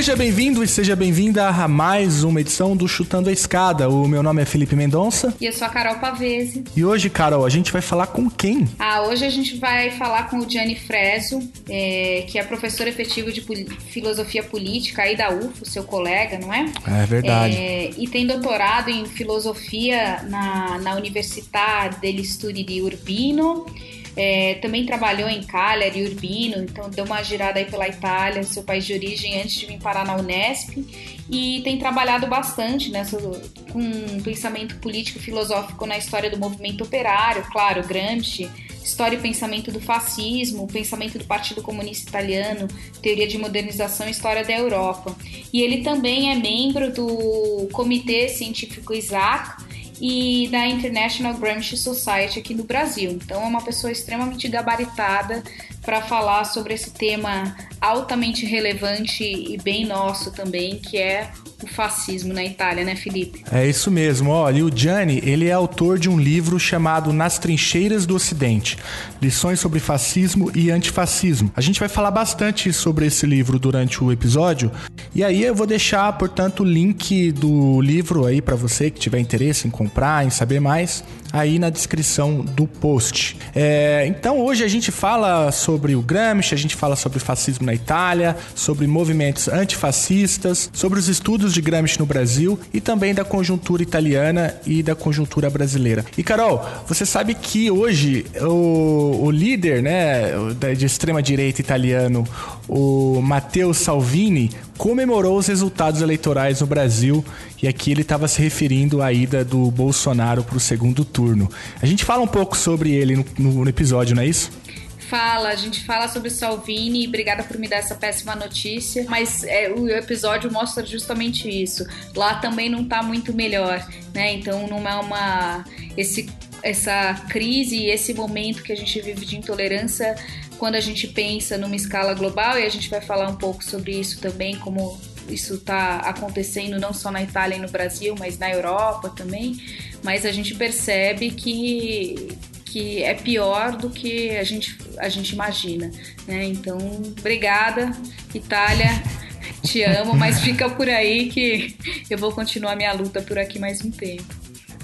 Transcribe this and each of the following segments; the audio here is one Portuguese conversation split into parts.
Seja bem-vindo e seja bem-vinda a mais uma edição do Chutando a Escada. O meu nome é Felipe Mendonça. E eu sou a Carol Pavese. E hoje, Carol, a gente vai falar com quem? Ah, hoje a gente vai falar com o Gianni Freso, é, que é professor efetivo de filosofia política aí da UFO, seu colega, não é? É verdade. É, e tem doutorado em filosofia na, na Università degli Studi di Urbino. É, também trabalhou em Cagliari, Urbino, então deu uma girada aí pela Itália, seu país de origem, antes de vir parar na Unesp. E tem trabalhado bastante nessa, com um pensamento político filosófico na história do movimento operário, claro, Gramsci, história e pensamento do fascismo, pensamento do Partido Comunista Italiano, teoria de modernização e história da Europa. E ele também é membro do Comitê Científico Isaac, e da International Gramsci Society aqui no Brasil. Então é uma pessoa extremamente gabaritada para falar sobre esse tema altamente relevante e bem nosso também, que é o fascismo na Itália, né, Felipe? É isso mesmo. Olha, o Gianni, ele é autor de um livro chamado Nas Trincheiras do Ocidente: Lições sobre Fascismo e Antifascismo. A gente vai falar bastante sobre esse livro durante o episódio. E aí eu vou deixar, portanto, o link do livro aí para você que tiver interesse em comprar, em saber mais aí na descrição do post. É, então hoje a gente fala sobre o Gramsci, a gente fala sobre fascismo na Itália, sobre movimentos antifascistas, sobre os estudos de Gramsci no Brasil e também da conjuntura italiana e da conjuntura brasileira. E Carol, você sabe que hoje o, o líder né, de extrema direita italiano, o Matteo Salvini, comemorou os resultados eleitorais no Brasil e aqui ele estava se referindo à ida do Bolsonaro para o segundo turno. A gente fala um pouco sobre ele no, no, episódio, não é isso? fala, a gente fala sobre Salvini, obrigada por me dar essa péssima notícia, mas é, o episódio mostra justamente isso. Lá também não tá muito melhor, né? Então não é uma esse essa crise e esse momento que a gente vive de intolerância quando a gente pensa numa escala global, e a gente vai falar um pouco sobre isso também, como isso está acontecendo não só na Itália e no Brasil, mas na Europa também. Mas a gente percebe que, que é pior do que a gente, a gente imagina. Né? Então, obrigada, Itália. Te amo, mas fica por aí que eu vou continuar minha luta por aqui mais um tempo.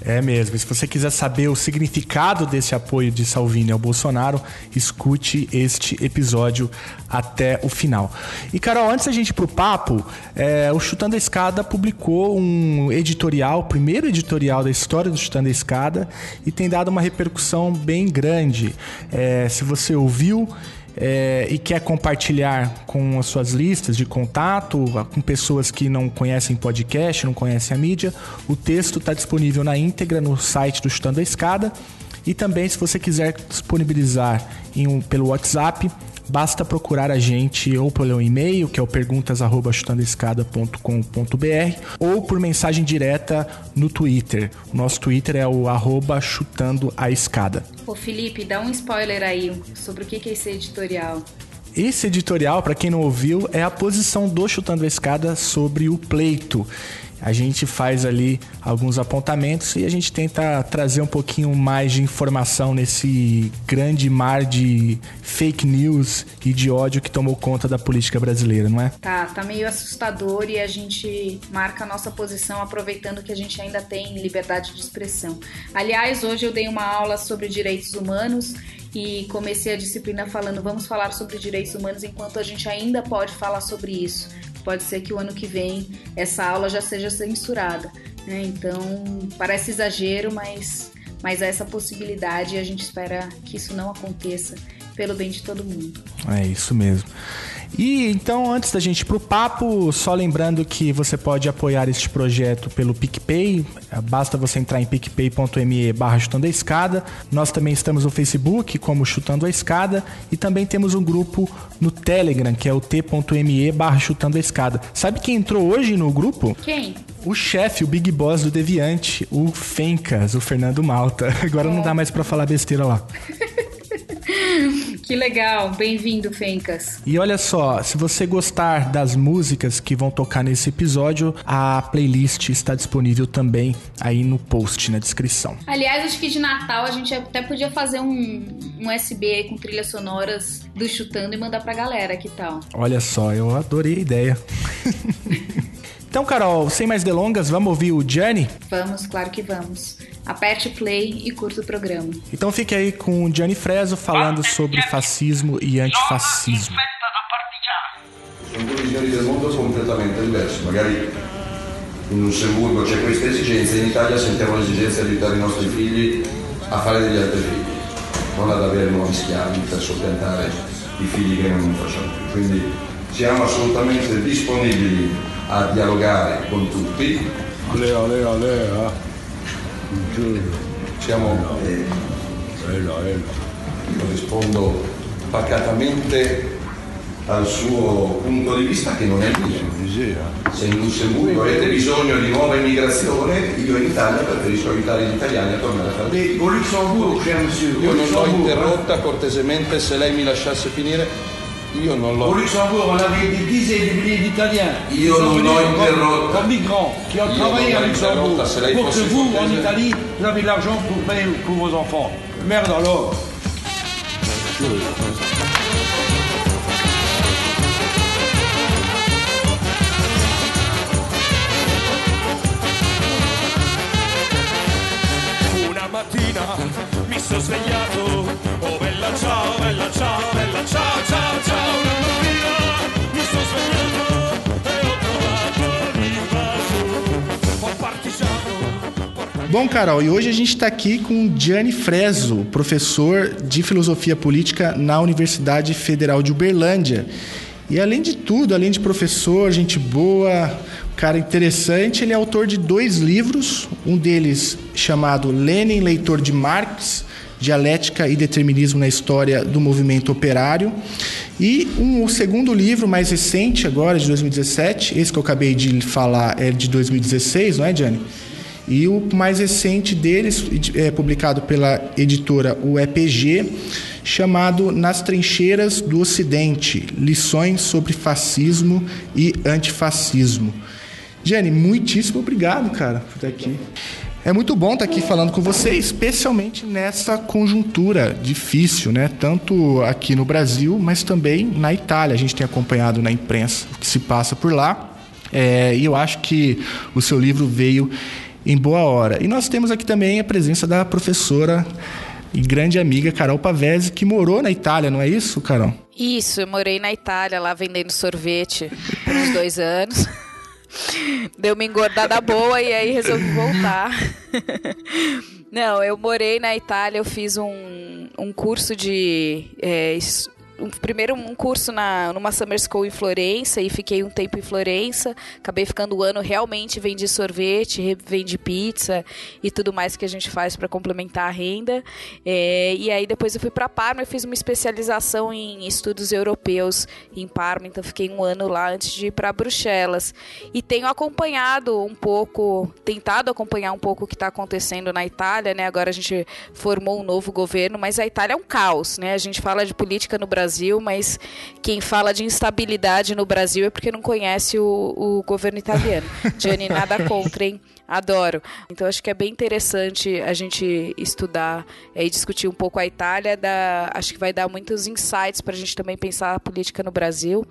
É mesmo. E se você quiser saber o significado desse apoio de Salvini ao Bolsonaro, escute este episódio até o final. E Carol, antes da gente ir pro papo, é, o Chutando a Escada publicou um editorial, primeiro editorial da história do Chutando a Escada, e tem dado uma repercussão bem grande. É, se você ouviu, é, e quer compartilhar com as suas listas de contato, com pessoas que não conhecem podcast, não conhecem a mídia, o texto está disponível na íntegra no site do Chutando a Escada. E também, se você quiser disponibilizar um, pelo WhatsApp, basta procurar a gente ou pelo e-mail, que é o perguntas@chutandoescada.com.br, ou por mensagem direta no Twitter. O nosso Twitter é o arroba chutando a escada. Ô Felipe, dá um spoiler aí sobre o que é esse editorial. Esse editorial, para quem não ouviu, é a posição do Chutando a Escada sobre o pleito a gente faz ali alguns apontamentos e a gente tenta trazer um pouquinho mais de informação nesse grande mar de fake news e de ódio que tomou conta da política brasileira, não é? Tá, tá meio assustador e a gente marca a nossa posição aproveitando que a gente ainda tem liberdade de expressão. Aliás, hoje eu dei uma aula sobre direitos humanos e comecei a disciplina falando vamos falar sobre direitos humanos enquanto a gente ainda pode falar sobre isso pode ser que o ano que vem essa aula já seja censurada. Né? Então, parece exagero, mas, mas há essa possibilidade e a gente espera que isso não aconteça pelo bem de todo mundo. É isso mesmo. E então, antes da gente ir pro papo, só lembrando que você pode apoiar este projeto pelo PicPay. Basta você entrar em picpay.me barra chutando a escada. Nós também estamos no Facebook como Chutando a Escada e também temos um grupo no Telegram, que é o t.me barra chutando a escada. Sabe quem entrou hoje no grupo? Quem? O chefe, o big boss do Deviante, o Fencas, o Fernando Malta. Agora não dá mais para falar besteira lá. Que legal, bem-vindo, Fencas. E olha só, se você gostar das músicas que vão tocar nesse episódio, a playlist está disponível também aí no post, na descrição. Aliás, acho que de Natal a gente até podia fazer um, um SB com trilhas sonoras do Chutando e mandar pra galera, que tal? Olha só, eu adorei a ideia. Então, Carol, sem mais delongas, vamos ouvir o Gianni? Vamos, claro que vamos. Aperte o play e curta o programa. Então fique aí com o Gianni Freso falando sobre fascismo e antifascismo. Sono due visioni del mondo completamente diverse, magari in Lussemburgo c'è questa esigenza, in Italia sentiamo l'esigenza di aiutare i nostri figli a fare degli altri figli, non ad avere nuovi schiavi per soppiantare i figli che non facciamo più. Quindi siamo assolutamente disponibili a dialogare con tutti. Ale, ale, eh. Siamo, Ela, ela. io rispondo pacatamente al suo punto di vista che non è il mio. Eh. Se in Lussemburgo avete bisogno di nuova immigrazione, io in Italia preferisco aiutare gli italiani a tornare a fare monsieur, Io non l'ho interrotta cortesemente, se lei mi lasciasse finire, io non. Au. Luxembourg, on avait des dizaines de milliers d'Italiens. Io sont non venus l'ho comme- interrotta. Comme migrants, qui ont Io travaillé à Luxembourg. Pour que vous, en. Italie, vous avez l'argent pour payer pour vos enfants. Merde alors. Mattina mi sono svegliato, oh bella ciao, bella ciao, bella ciao, ciao, ciao. Una mattina mi sono svegliato e ho trovato l'invaso, un partigiano. Bom, Carol, e hoje a gente está aqui com Gianni Freso, professor de filosofia política na Universidade Federal de Uberlândia. E além de tudo, além de professor, gente boa, cara interessante, ele é autor de dois livros, um deles chamado Lenin, leitor de Marx, Dialética e Determinismo na História do Movimento Operário. E um, o segundo livro, mais recente, agora, de 2017, esse que eu acabei de falar é de 2016, não é, Gianni? E o mais recente deles, é publicado pela editora UEPG, chamado Nas Trincheiras do Ocidente: Lições sobre Fascismo e Antifascismo. Jenny, muitíssimo obrigado, cara, por estar aqui. É muito bom estar aqui falando com você, especialmente nessa conjuntura difícil, né? Tanto aqui no Brasil, mas também na Itália. A gente tem acompanhado na imprensa o que se passa por lá. É, e eu acho que o seu livro veio em boa hora. E nós temos aqui também a presença da professora e grande amiga Carol Pavese, que morou na Itália, não é isso, Carol? Isso, eu morei na Itália, lá vendendo sorvete por uns dois anos. Deu uma engordada boa e aí resolvi voltar. Não, eu morei na Itália, eu fiz um, um curso de. É, primeiro um curso na, numa Summer School em Florença e fiquei um tempo em Florença. Acabei ficando um ano realmente vendi sorvete, vendi pizza e tudo mais que a gente faz para complementar a renda. É, e aí depois eu fui para Parma e fiz uma especialização em estudos europeus em Parma, então fiquei um ano lá antes de ir para Bruxelas. E tenho acompanhado um pouco, tentado acompanhar um pouco o que está acontecendo na Itália, né? Agora a gente formou um novo governo, mas a Itália é um caos, né? A gente fala de política no Brasil, mas quem fala de instabilidade no Brasil é porque não conhece o, o governo italiano. Gianni, nada contra, hein? Adoro. Então acho que é bem interessante a gente estudar é, e discutir um pouco a Itália. Dá, acho que vai dar muitos insights para a gente também pensar a política no Brasil.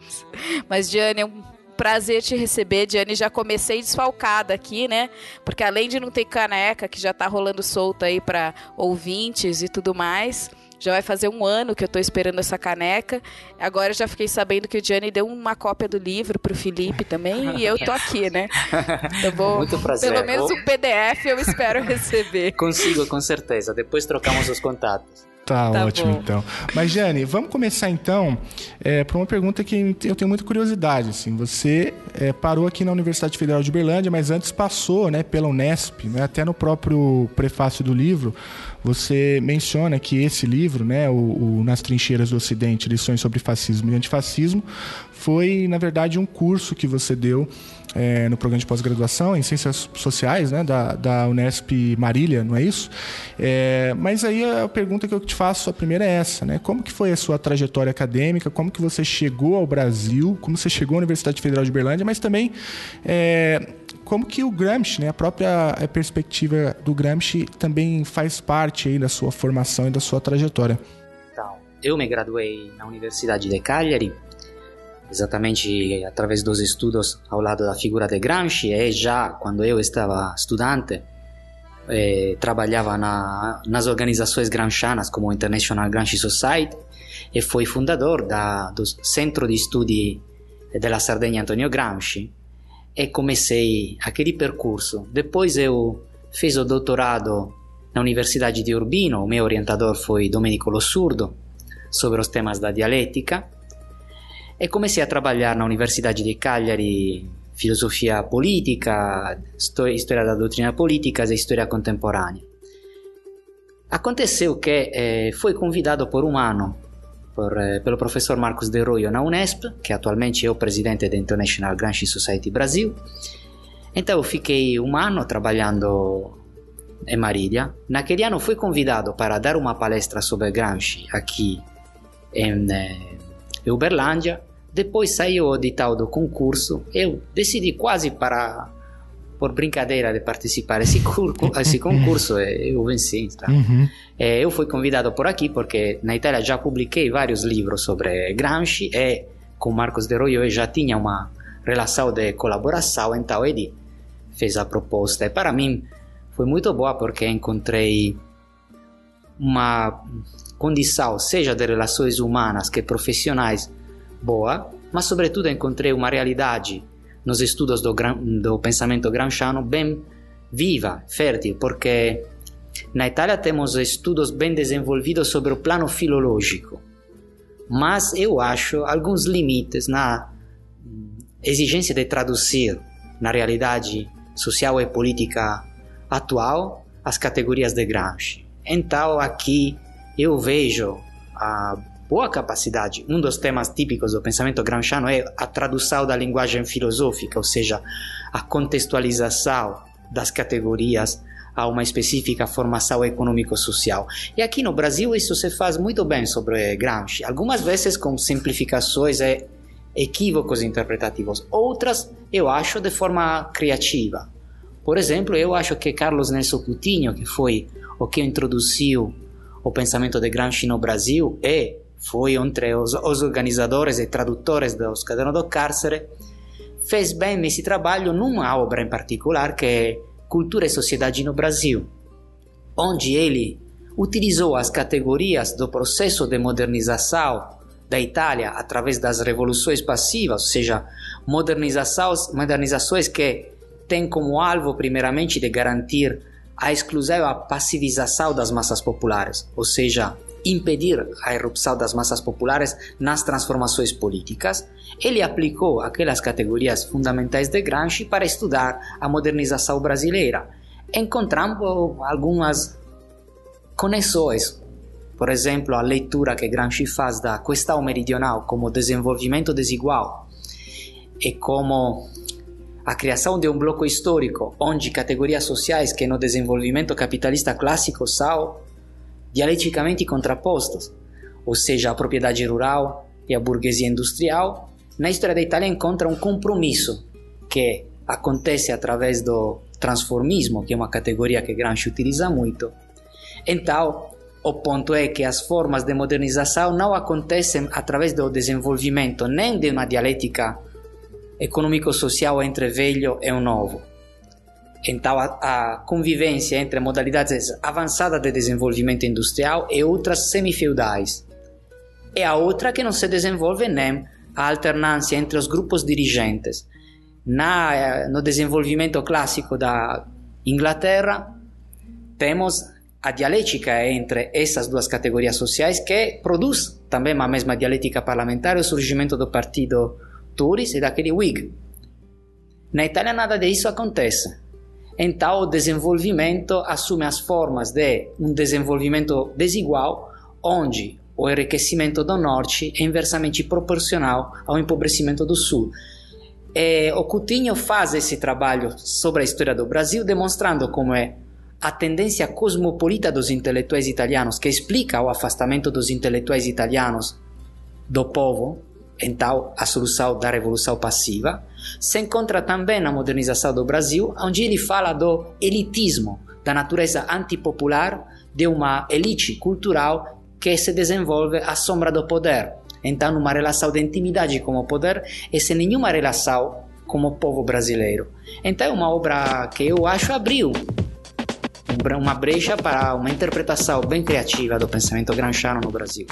Mas, Gianni, é um prazer te receber, Diane. Já comecei desfalcada aqui, né? Porque além de não ter caneca, que já tá rolando solta aí para ouvintes e tudo mais. Já vai fazer um ano que eu tô esperando essa caneca. Agora eu já fiquei sabendo que o Gianni deu uma cópia do livro pro Felipe também. e eu tô aqui, né? Eu vou. Muito prazer. Pelo menos o PDF eu espero receber. Consigo, com certeza. Depois trocamos os contatos. Tá, Tá ótimo, bom. então. Mas, Jane, vamos começar então é, por uma pergunta que eu tenho muita curiosidade. Assim. Você é, parou aqui na Universidade Federal de Uberlândia, mas antes passou né, pela Unesp, né, até no próprio prefácio do livro. Você menciona que esse livro, né, o, o Nas Trincheiras do Ocidente, Lições sobre Fascismo e Antifascismo, foi, na verdade, um curso que você deu é, no programa de pós-graduação em Ciências Sociais né, da, da Unesp Marília, não é isso? É, mas aí a pergunta que eu te faço, a primeira é essa, né? Como que foi a sua trajetória acadêmica? Como que você chegou ao Brasil? Como você chegou à Universidade Federal de Berlândia? Mas também é, como que o Gramsci, né, a própria eh, perspectiva do Gramsci também faz parte aí da sua formação e da sua trajetória? Então, eu me graduei na Universidade de Cagliari, exatamente através dos estudos ao lado da figura de Gramsci, e já quando eu estava estudante, eh, trabalhava na, nas organizações gramscianas como o International Gramsci Society e fui fundador da, do Centro de Estudi della Sardegna Antonio Gramsci e comecei aquele percurso. Depois eu fiz o doutorado na Universidade de Urbino, o meu orientador foi Domenico Lossurdo, sobre os temas da dialética, e comecei a trabalhar na Universidade de Cagliari filosofia política, história da doutrina política e história contemporânea. Aconteceu que eh, fui convidado por um ano por, eh, pelo professor Marcos De Roio na Unesp, que atualmente é o presidente da International Gramsci Society Brasil. Então eu fiquei um ano trabalhando em Marília. Naquele ano fui convidado para dar uma palestra sobre Gramsci aqui em, eh, Uberlândia. Depois saiu o edital do concurso. Eu decidi quase para por brincadeira de participar desse curso, esse concurso e eu venci. Tá? Uhum. Eh, eu fui convidado por aqui porque na Itália já publiquei vários livros sobre Gramsci e com Marcos De Roio eu já tinha uma relação de colaboração, então ele fez a proposta. E para mim foi muito boa porque encontrei uma condição, seja de relações humanas que profissionais, boa, mas sobretudo encontrei uma realidade nos estudos do, do pensamento gramsciano bem viva, fértil, porque na Itália temos estudos bem desenvolvidos sobre o plano filológico, mas eu acho alguns limites na hum, exigência de traduzir na realidade social e política atual as categorias de Gramsci. Então aqui eu vejo a boa capacidade. Um dos temas típicos do pensamento gramsciano é a tradução da linguagem filosófica, ou seja, a contextualização das categorias a uma específica formação econômico-social. E aqui no Brasil isso se faz muito bem sobre Gramsci, algumas vezes com simplificações e equívocos interpretativos, outras eu acho de forma criativa. Por exemplo, eu acho que Carlos Nelson Coutinho, que foi o que introduziu o pensamento de Gramsci no Brasil e foi entre os, os organizadores e tradutores dos Cadernos do Cárcere, fez bem esse trabalho numa obra em particular que é Cultura e Sociedade no Brasil, onde ele utilizou as categorias do processo de modernização da Itália através das revoluções passivas, ou seja, modernizações, modernizações que têm como alvo primeiramente de garantir a exclusão e a passivização das massas populares, ou seja, impedir a erupção das massas populares nas transformações políticas, ele aplicou aquelas categorias fundamentais de Gramsci para estudar a modernização brasileira, encontrando algumas conexões. Por exemplo, a leitura que Gramsci faz da questão meridional como desenvolvimento desigual e como a criação de um bloco histórico onde categorias sociais que no desenvolvimento capitalista clássico são dialeticamente contrapostos, ou seja, a propriedade rural e a burguesia industrial, na história da Itália encontra um compromisso que acontece através do transformismo, que é uma categoria que Gramsci utiliza muito. Então, o ponto é que as formas de modernização não acontecem através do desenvolvimento nem de uma dialética econômico-social entre velho e o novo. Então, a, a convivência entre modalidades avançadas de desenvolvimento industrial e outras semifeudais. E a outra que não se desenvolve nem a alternância entre os grupos dirigentes. Na, eh, no desenvolvimento clássico da Inglaterra, temos a dialética entre essas duas categorias sociais que produz também a mesma dialética parlamentar o surgimento do partido Tories e daquele Whig. Na Itália nada disso acontece. Então o desenvolvimento assume as formas de um desenvolvimento desigual, onde o enriquecimento do norte é inversamente proporcional ao empobrecimento do sul. E o Coutinho faz esse trabalho sobre a história do Brasil, demonstrando como é a tendência cosmopolita dos intelectuais italianos, que explica o afastamento dos intelectuais italianos do povo, então a solução da revolução passiva, se encontra também na modernização do Brasil, onde ele fala do elitismo, da natureza antipopular de uma elite cultural que se desenvolve à sombra do poder. Então, numa relação de intimidade com o poder e sem nenhuma relação com o povo brasileiro. Então, é uma obra que eu acho abriu uma brecha para uma interpretação bem criativa do pensamento gramsciano no Brasil.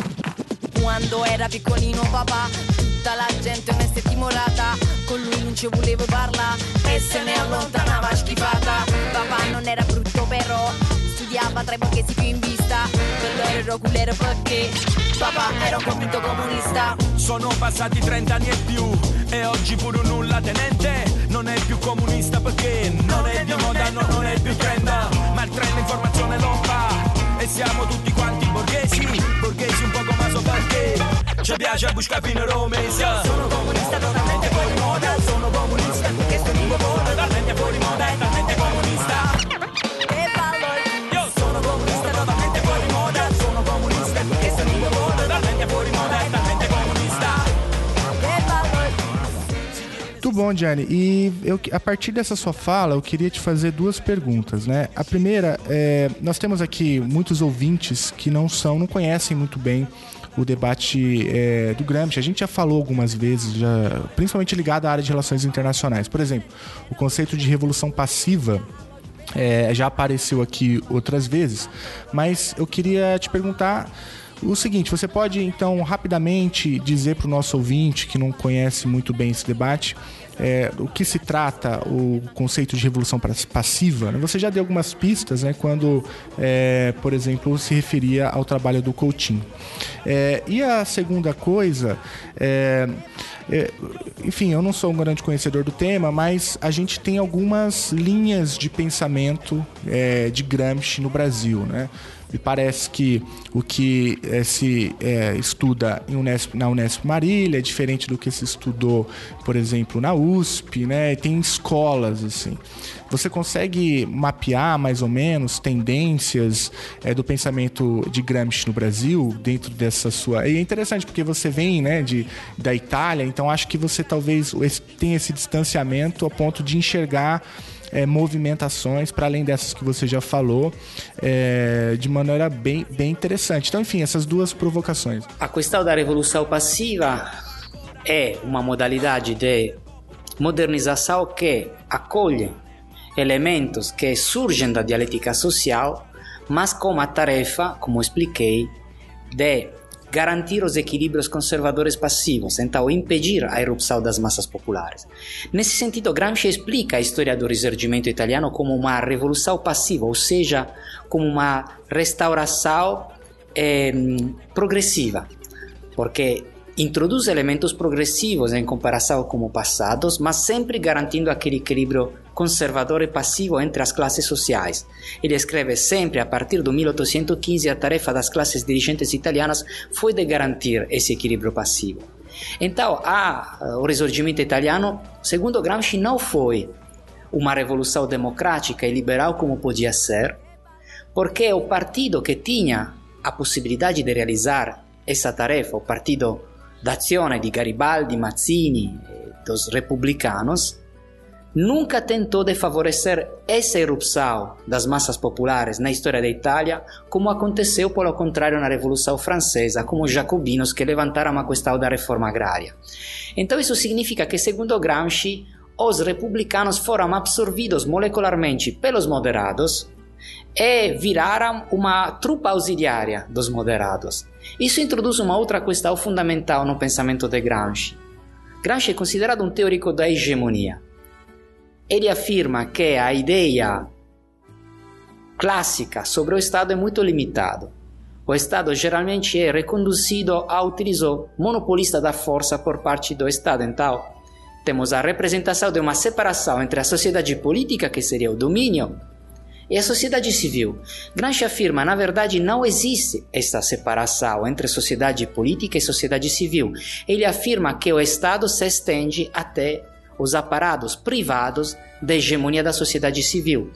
Quando era piccolino papà, tutta la gente me si timorata, con lui non ci volevo parlare e se ne allontanava schifata. Papà non era brutto però, studiava tra i borghesi più in vista, per ero culero perché papà era un convinto comunista. Sono passati 30 anni e più e oggi pure un nulla tenente non è più comunista perché non è di moda, no, non è più trend, ma il trend informazione lo fa e siamo tutti ci piace buscare fino a Roma totalmente che e Io sono comunista totalmente fuori moda, sono comunista che sto lungo moda, talmente fuori moda e comunista. E ballo Muito bom, Gianni. E eu, a partir dessa sua fala, eu queria te fazer duas perguntas, né? A primeira, é, nós temos aqui muitos ouvintes que não são, não conhecem muito bem o debate é, do Gramsci. A gente já falou algumas vezes, já, principalmente ligado à área de relações internacionais. Por exemplo, o conceito de revolução passiva é, já apareceu aqui outras vezes, mas eu queria te perguntar o seguinte: você pode então rapidamente dizer para o nosso ouvinte que não conhece muito bem esse debate é, o que se trata o conceito de revolução pas- passiva? né? Você já deu algumas pistas, né, quando, é, por exemplo, se referia ao trabalho do Coutinho. É, e a segunda coisa é, é, enfim, eu não sou um grande conhecedor do tema, mas a gente tem algumas linhas de pensamento é, de Gramsci no Brasil, né? Me parece que o que eh, se eh, estuda Unesp- na Unesp Marília é diferente do que se estudou, por exemplo, na USP, né? Tem escolas assim. Você consegue mapear mais ou menos tendências eh, do pensamento de Gramsci no Brasil dentro dessa sua? E é interessante porque você vem, né, de da Itália, então acho que você talvez tenha esse distanciamento a ponto de enxergar é, movimentações, para além dessas que você já falou, é, de maneira bem, bem interessante. Então, enfim, essas duas provocações. A questão da revolução passiva é uma modalidade de modernização que acolhe elementos que surgem da dialética social, mas com a tarefa, como expliquei, de garantir os equilíbrios conservadores passivos, então impedir a erupção das massas populares. Nesse sentido, Gramsci explica a história do risorgimento italiano como uma revolução passiva, ou seja, como uma restauração eh, progressiva, porque introduz elementos progressivos em comparação com o passado, mas sempre garantindo aquele equilíbrio conservador e passivo entre as classes sociais. Ele escreve sempre a partir do 1815 a tarefa das classes dirigentes italianas foi de garantir esse equilíbrio passivo. Então, a, o risorgimento italiano, segundo Gramsci, não foi uma revolução democrática e liberal como podia ser, porque o partido que tinha a possibilidade de realizar essa tarefa, o partido d'azione di Garibaldi, Mazzini dos republicanos, nunca tentou de favorecer essa erupção das massas populares na história da Itália, como aconteceu, pelo contrário, na Revolução Francesa, com os jacobinos que levantaram a questão da reforma agrária. Então, isso significa que, segundo Gramsci, os republicanos foram absorvidos molecularmente pelos moderados e viraram uma trupa auxiliária dos moderados. Isso introduz uma outra questão fundamental no pensamento de Gramsci. Gramsci é considerado um teórico da hegemonia. Ele afirma que a ideia clássica sobre o Estado é muito limitado. O Estado geralmente é reconduzido ao utilizo monopolista da força por parte do Estado. Então, temos a representação de uma separação entre a sociedade política, que seria o domínio, e a sociedade civil. Gramsci afirma, na verdade, não existe esta separação entre sociedade política e sociedade civil. Ele afirma que o Estado se estende até os aparados privados da hegemonia da sociedade civil.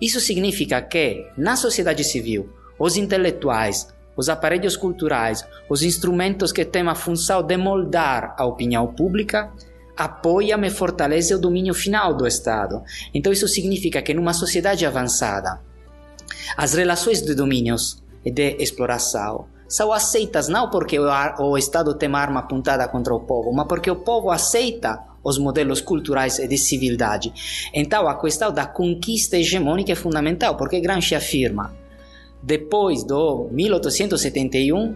Isso significa que, na sociedade civil, os intelectuais, os aparelhos culturais, os instrumentos que têm a função de moldar a opinião pública, apoiam e fortalecem o domínio final do Estado. Então, isso significa que, numa sociedade avançada, as relações de domínios e de exploração são aceitas não porque o Estado tem uma arma apontada contra o povo, mas porque o povo aceita os modelos culturais e de civilidade. Então, a questão da conquista hegemônica é fundamental, porque Gramsci afirma, depois do 1871,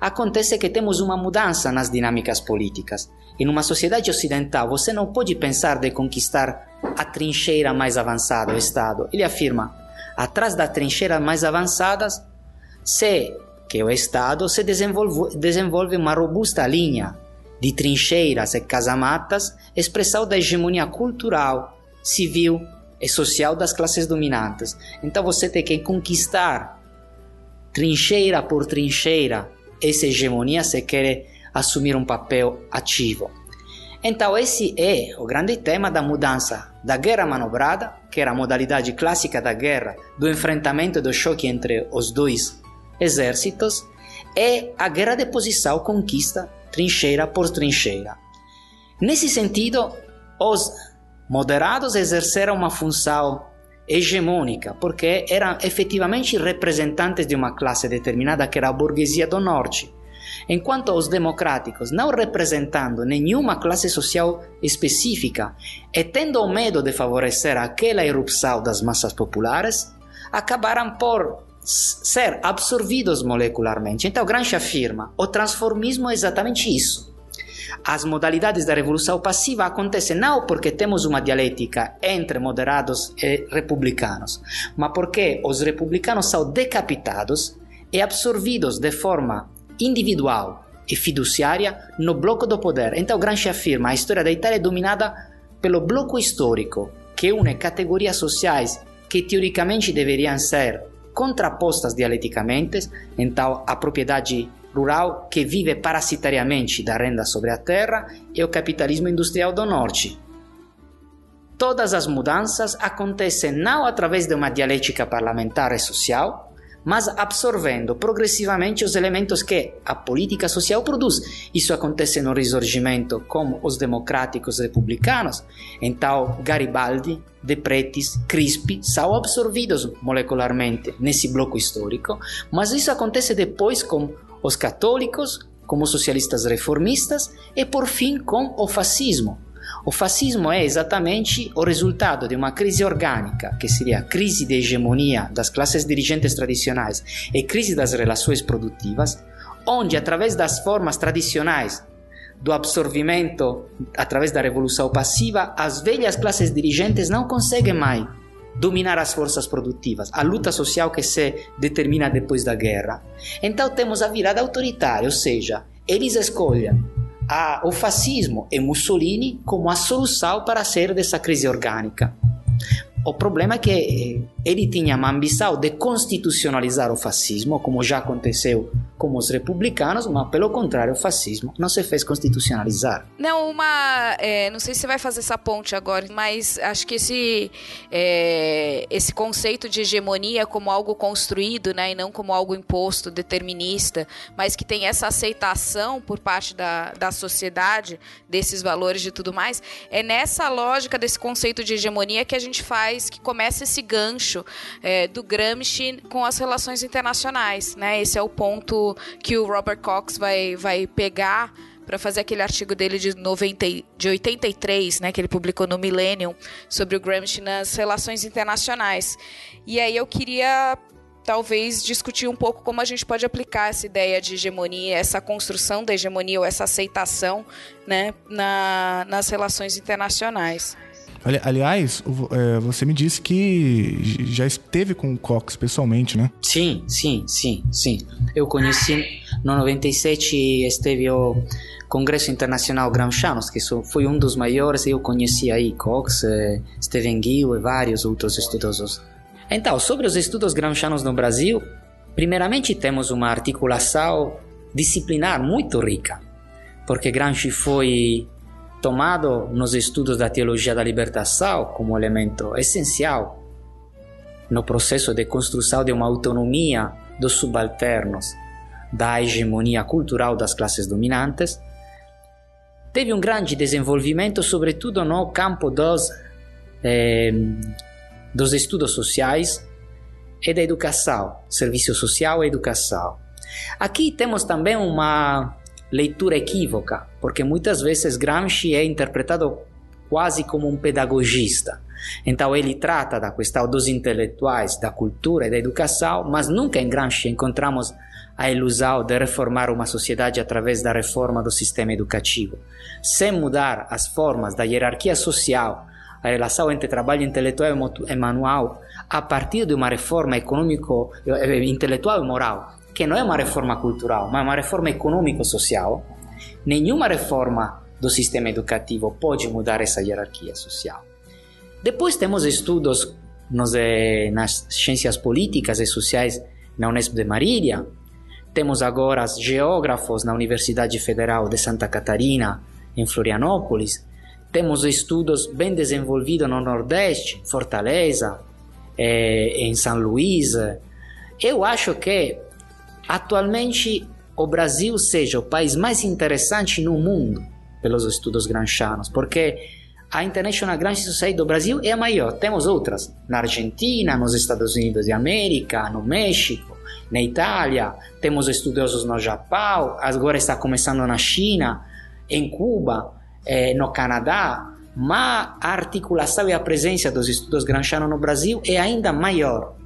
acontece que temos uma mudança nas dinâmicas políticas. Em uma sociedade ocidental, você não pode pensar de conquistar a trincheira mais avançada, o Estado. Ele afirma, atrás das trincheiras mais avançadas, se que o Estado se desenvolve, desenvolve uma robusta linha de trincheiras e casamatas, expressão da hegemonia cultural, civil e social das classes dominantes. Então você tem que conquistar trincheira por trincheira essa hegemonia se quer assumir um papel ativo. Então esse é o grande tema da mudança da guerra manobrada, que era a modalidade clássica da guerra, do enfrentamento do choque entre os dois exércitos, e a guerra de posição conquista trincheira por trincheira. Nesse sentido, os moderados exerceram uma função hegemônica, porque eram efetivamente representantes de uma classe determinada que era a burguesia do norte, enquanto os democráticos, não representando nenhuma classe social específica e tendo medo de favorecer aquela erupção das massas populares, acabaram por ser absorvidos molecularmente. Então Gramsci afirma: o transformismo é exatamente isso. As modalidades da revolução passiva acontecem não porque temos uma dialética entre moderados e republicanos, mas porque os republicanos são decapitados e absorvidos de forma individual e fiduciária no bloco do poder. Então Gramsci afirma: a história da Itália é dominada pelo bloco histórico, que une categorias sociais que teoricamente deveriam ser contrapostas dialeticamente, então a propriedade rural que vive parasitariamente da renda sobre a terra e o capitalismo industrial do norte. Todas as mudanças acontecem não através de uma dialética parlamentar e social, mas absorvendo progressivamente os elementos que a política social produz. Isso acontece no risorgimento com os democráticos republicanos. Então, Garibaldi, De Pretis, Crispi são absorvidos molecularmente nesse bloco histórico, mas isso acontece depois com os católicos, como socialistas reformistas e, por fim, com o fascismo o fascismo é exatamente o resultado de uma crise orgânica, que seria a crise de hegemonia das classes dirigentes tradicionais e crise das relações produtivas, onde, através das formas tradicionais do absorvimento através da revolução passiva, as velhas classes dirigentes não conseguem mais dominar as forças produtivas, a luta social que se determina depois da guerra. Então temos a virada autoritária, ou seja, eles escolhem a, o fascismo e Mussolini como a solução para sair dessa crise orgânica. O problema é que eh, ele tinha uma ambição de constitucionalizar o fascismo, como já aconteceu com os republicanos, mas pelo contrário, o fascismo não se fez constitucionalizar. Não, uma. É, não sei se você vai fazer essa ponte agora, mas acho que esse, é, esse conceito de hegemonia como algo construído, né, e não como algo imposto, determinista, mas que tem essa aceitação por parte da, da sociedade desses valores e tudo mais, é nessa lógica desse conceito de hegemonia que a gente faz, que começa esse gancho é, do Gramsci com as relações internacionais, né? Esse é o ponto que o Robert Cox vai, vai pegar para fazer aquele artigo dele de, 90, de 83, né, que ele publicou no Millennium, sobre o Gramsci nas relações internacionais. E aí eu queria talvez discutir um pouco como a gente pode aplicar essa ideia de hegemonia, essa construção da hegemonia ou essa aceitação né, na, nas relações internacionais. Ali- Aliás, é, você me disse que já esteve com o Cox pessoalmente, né? Sim, sim, sim, sim. Eu conheci no 97 esteve o Congresso Internacional Gramscianos, que foi um dos maiores, eu conheci aí Cox, eh, Stephen Gill e vários outros estudiosos. Então, sobre os estudos gramscianos no Brasil, primeiramente temos uma articulação disciplinar muito rica, porque Gramsci foi tomado nos estudos da teologia da libertação como elemento essencial no processo de construção de uma autonomia dos subalternos da hegemonia cultural das classes dominantes, teve um grande desenvolvimento, sobretudo no campo dos, eh, dos estudos sociais e da educação, serviço social e educação. Aqui temos também uma leitura equívoca, porque muitas vezes Gramsci é interpretado quase como um pedagogista. Então ele trata da questão dos intelectuais, da cultura e da educação, mas nunca em Gramsci encontramos a ilusão de reformar uma sociedade através da reforma do sistema educativo. Sem mudar as formas da hierarquia social, a relação entre trabalho intelectual e manual, a partir de uma reforma econômico, eh, intelectual e moral, que não é uma reforma cultural, mas uma reforma econômico-social, nenhuma reforma do sistema educativo pode mudar essa hierarquia social. Depois temos estudos nos, nas ciências políticas e sociais na Unesp de Marília. Temos agora geógrafos na Universidade Federal de Santa Catarina, em Florianópolis. Temos estudos bem desenvolvidos no Nordeste, Fortaleza, eh, em São Luís. Eu acho que atualmente o Brasil seja o país mais interessante no mundo pelos estudos gramscianos, porque a International Gramsci Society do Brasil é a maior. Temos outras na Argentina, nos Estados Unidos de América, no México, na Itália, temos estudiosos no Japão, agora está começando na China, em Cuba, eh, no Canadá, mas a articulação e a presença dos estudos gramscianos no Brasil é ainda maior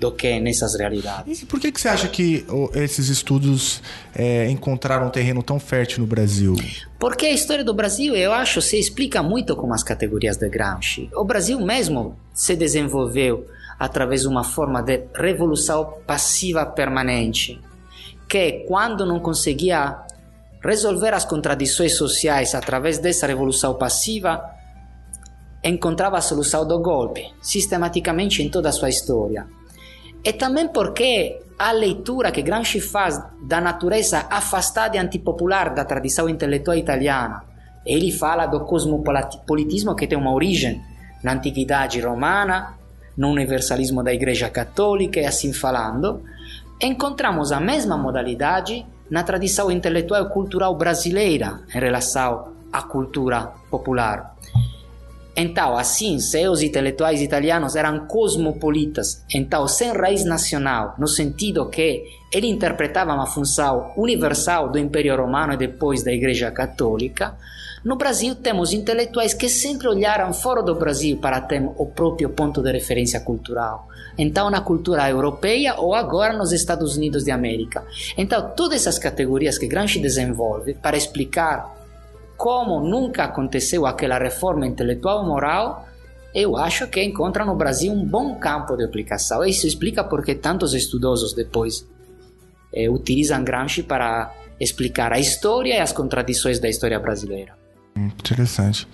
do que nessas realidades. E por que, que você acha que esses estudos é, encontraram um terreno tão fértil no Brasil? Porque a história do Brasil, eu acho, se explica muito com as categorias de Gramsci. O Brasil mesmo se desenvolveu através de uma forma de revolução passiva permanente, que quando não conseguia resolver as contradições sociais através dessa revolução passiva, encontrava a solução do golpe, sistematicamente em toda a sua história. E também porque a leitura que Gramsci faz da natureza afastada e antipopular da tradição intelectual italiana, ele fala do cosmopolitismo que tem uma origem na antiguidade romana, no universalismo da Igreja Católica e assim falando, encontramos a mesma modalidade na tradição intelectual e cultural brasileira em relação à cultura popular. Então, assim, se os intelectuais italianos eram cosmopolitas, então sem raiz nacional, no sentido que ele interpretava uma função universal do Império Romano e depois da Igreja Católica, no Brasil temos intelectuais que sempre olharam fora do Brasil para ter o próprio ponto de referência cultural. Então, na cultura europeia ou agora nos Estados Unidos de América. Então, todas essas categorias que Gramsci desenvolve para explicar como nunca aconteceu aquela reforma intelectual moral, eu acho que encontra no Brasil um bom campo de aplicação. Isso explica porque tantos estudiosos depois eh, utilizam Gramsci para explicar a história e as contradições da história brasileira. Hum, Interessante.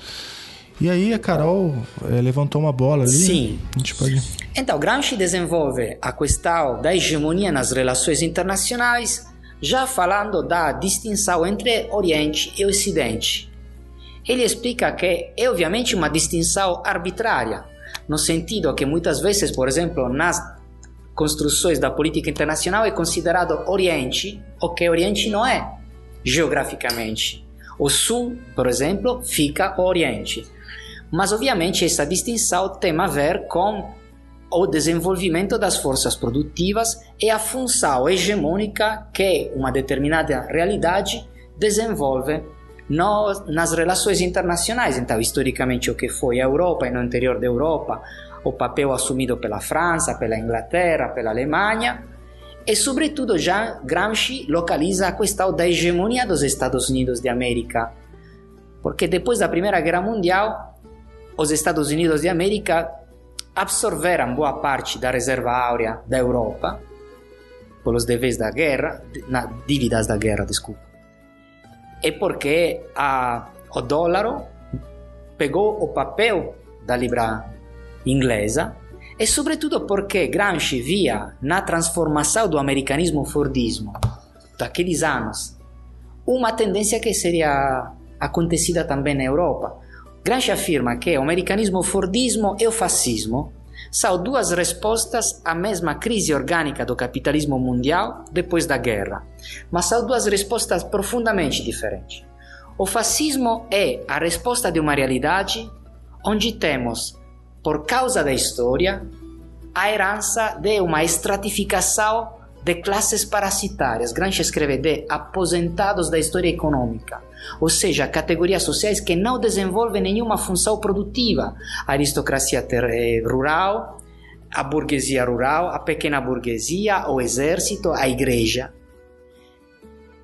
E aí a Carol é, levantou uma bola ali. Sim. Pode. Então, Gramsci desenvolve a questão da hegemonia nas relações internacionais, já falando da distinção entre Oriente e Ocidente. Ele explica que é obviamente uma distinção arbitrária, no sentido que muitas vezes, por exemplo, nas construções da política internacional é considerado Oriente o que Oriente não é, geograficamente. O Sul, por exemplo, fica Oriente. Mas, obviamente, essa distinção tem a ver com o desenvolvimento das forças produtivas e a função hegemônica que uma determinada realidade desenvolve no, nas relações internacionais. Então, historicamente, o que foi a Europa e no interior da Europa, o papel assumido pela França, pela Inglaterra, pela Alemanha, e, sobretudo, já Gramsci localiza a questão da hegemonia dos Estados Unidos de América, porque depois da Primeira Guerra Mundial, os Estados Unidos de América absorveram boa parte da reserva áurea da Europa, pelos deveres da guerra, na, dívidas da guerra, desculpa. E porque a, o dólar pegou o papel da libra inglesa e sobretudo porque Gramsci via na transformação do americanismo fordismo daqueles anos uma tendência que seria acontecida também na Europa. Gramsci afirma que o americanismo fordismo e o fascismo são duas respostas à mesma crise orgânica do capitalismo mundial depois da guerra, mas são duas respostas profundamente diferentes. O fascismo é a resposta de uma realidade onde temos, por causa da história, a herança de uma estratificação de classes parasitárias. Gramsci escreve de aposentados da história econômica, ou seja, categorias sociais que não desenvolvem nenhuma função produtiva. A aristocracia rural, a burguesia rural, a pequena burguesia, o exército, a igreja.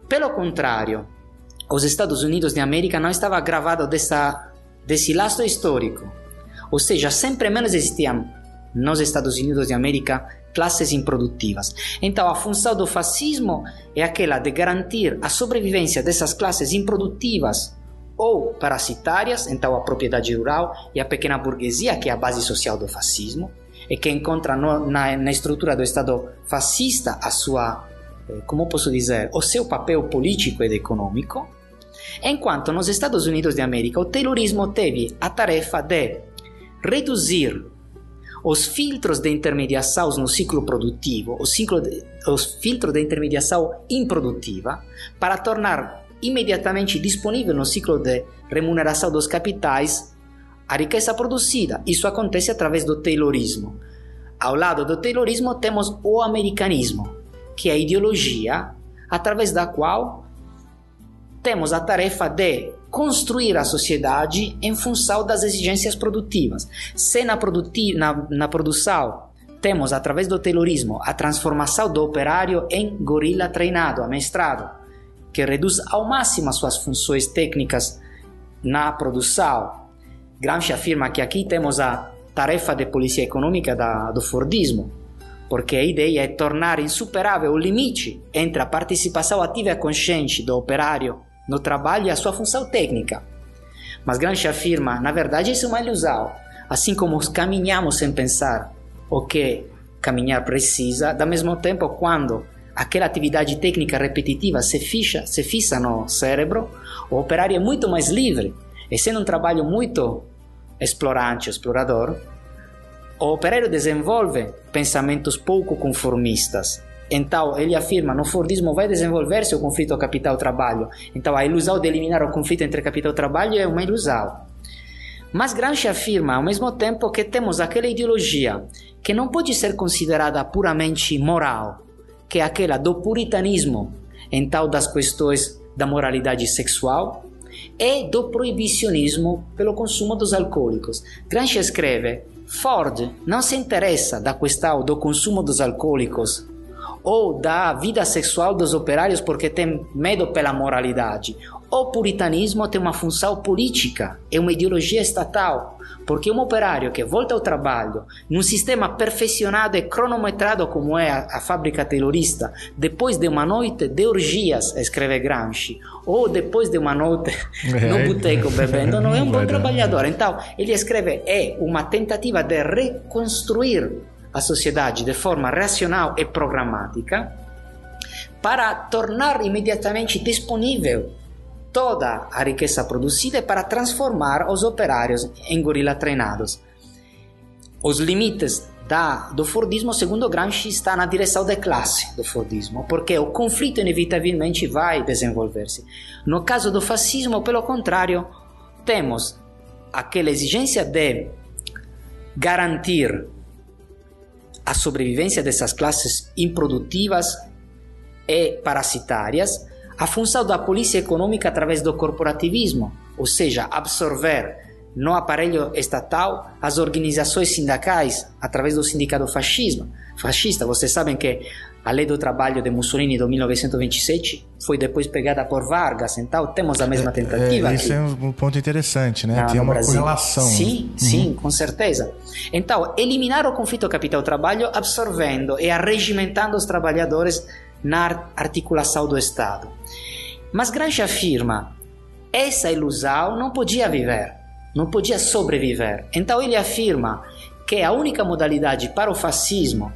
Pelo contrário, os Estados Unidos de América não estava gravado dessa, desse laço histórico. Ou seja, sempre menos existiam nos Estados Unidos de América classes improdutivas. Então, a função do fascismo é aquela de garantir a sobrevivência dessas classes improdutivas ou parasitárias, então a propriedade rural e a pequena burguesia, que é a base social do fascismo, e que encontra no, na, na estrutura do Estado fascista a sua, eh, como posso dizer, o seu papel político e econômico, enquanto nos Estados Unidos de América o terrorismo teve a tarefa de reduzir os filtros de intermediação no ciclo produtivo, o ciclo de, os filtros de intermediação improdutiva, para tornar imediatamente disponível no ciclo de remuneração dos capitais a riqueza produzida. Isso acontece através do Taylorismo. Ao lado do Taylorismo temos o americanismo, que é a ideologia através da qual temos a tarefa de construir a sociedade em função das exigências produtivas. Se na, produti na, na produção temos, através do taylorismo, a transformação do operário em gorila treinado, amestrado, que reduz ao máximo as suas funções técnicas na produção. Gramsci afirma que aqui temos a tarefa de polícia econômica da, do Fordismo, porque a ideia é tornar insuperável o limite entre a participação ativa e consciente do operário no trabalho e a sua função técnica. Mas Gramsci afirma, na verdade, isso é uma ilusão. Assim como caminhamos sem pensar o que caminhar precisa, ao mesmo tempo, quando aquela atividade técnica repetitiva se fixa, se fixa no cérebro, o operário é muito mais livre. E sendo um trabalho muito explorante, explorador, o operário desenvolve pensamentos pouco conformistas então, ele afirma, no Fordismo vai desenvolver-se o conflito capital-trabalho. Então, a ilusão de eliminar o conflito entre capital e trabalho é uma ilusão. Mas Gramsci afirma, ao mesmo tempo, que temos aquela ideologia que não pode ser considerada puramente moral, que é aquela do puritanismo, então das questões da moralidade sexual e do proibicionismo pelo consumo dos alcoólicos. Gramsci escreve: Ford não se interessa da questão do consumo dos alcoólicos ou da vida sexual dos operários porque tem medo pela moralidade. O puritanismo tem uma função política, é uma ideologia estatal, porque um operário que volta ao trabalho num sistema perfeccionado e cronometrado como é a, a fábrica taylorista, depois de uma noite de orgias, escreve Gramsci, ou depois de uma noite no boteco bebendo, não é um bom trabalhador. Então, ele escreve, é uma tentativa de reconstruir a sociedade de forma racional e programática para tornar imediatamente disponível toda a riqueza produzida e para transformar os operários em gorila treinados. Os limites da, do Fordismo, segundo Gramsci, está na direção da classe do Fordismo, porque o conflito inevitavelmente vai desenvolver-se. No caso do fascismo, pelo contrário, temos aquela exigência de garantir a sobrevivência dessas classes improdutivas e parasitárias, a função da polícia econômica através do corporativismo, ou seja, absorver no aparelho estatal as organizações sindicais através do sindicato fascismo, fascista. Vocês sabem que a lei do trabalho de Mussolini de 1927 foi depois pegada por Vargas, então temos a mesma tentativa É, aqui. esse é um ponto interessante, né? Ah, Tem uma Brasil. correlação. Sim, Uhum. sim, com certeza. Então, eliminar o conflito capital-trabalho absorvendo e arregimentando os trabalhadores na ar- articulação do Estado. Mas Gramsci afirma essa ilusão não podia viver, não podia sobreviver. Então ele afirma que a única modalidade para o fascismo,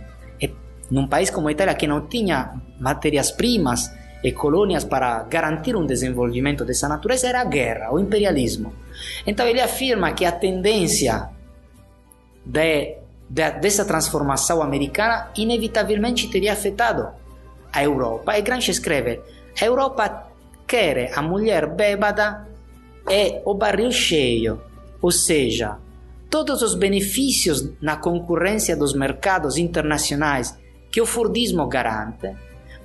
num país como a Itália que não tinha matérias-primas e colônias para garantir um desenvolvimento dessa natureza, era a guerra, o imperialismo. Então ele afirma que a tendência de, de, dessa transformação americana inevitavelmente teria afetado a Europa. E Gramsci escreve: a Europa quer a mulher bêbada e o barril cheio, ou seja, todos os benefícios na concorrência dos mercados internacionais que o Fordismo garante,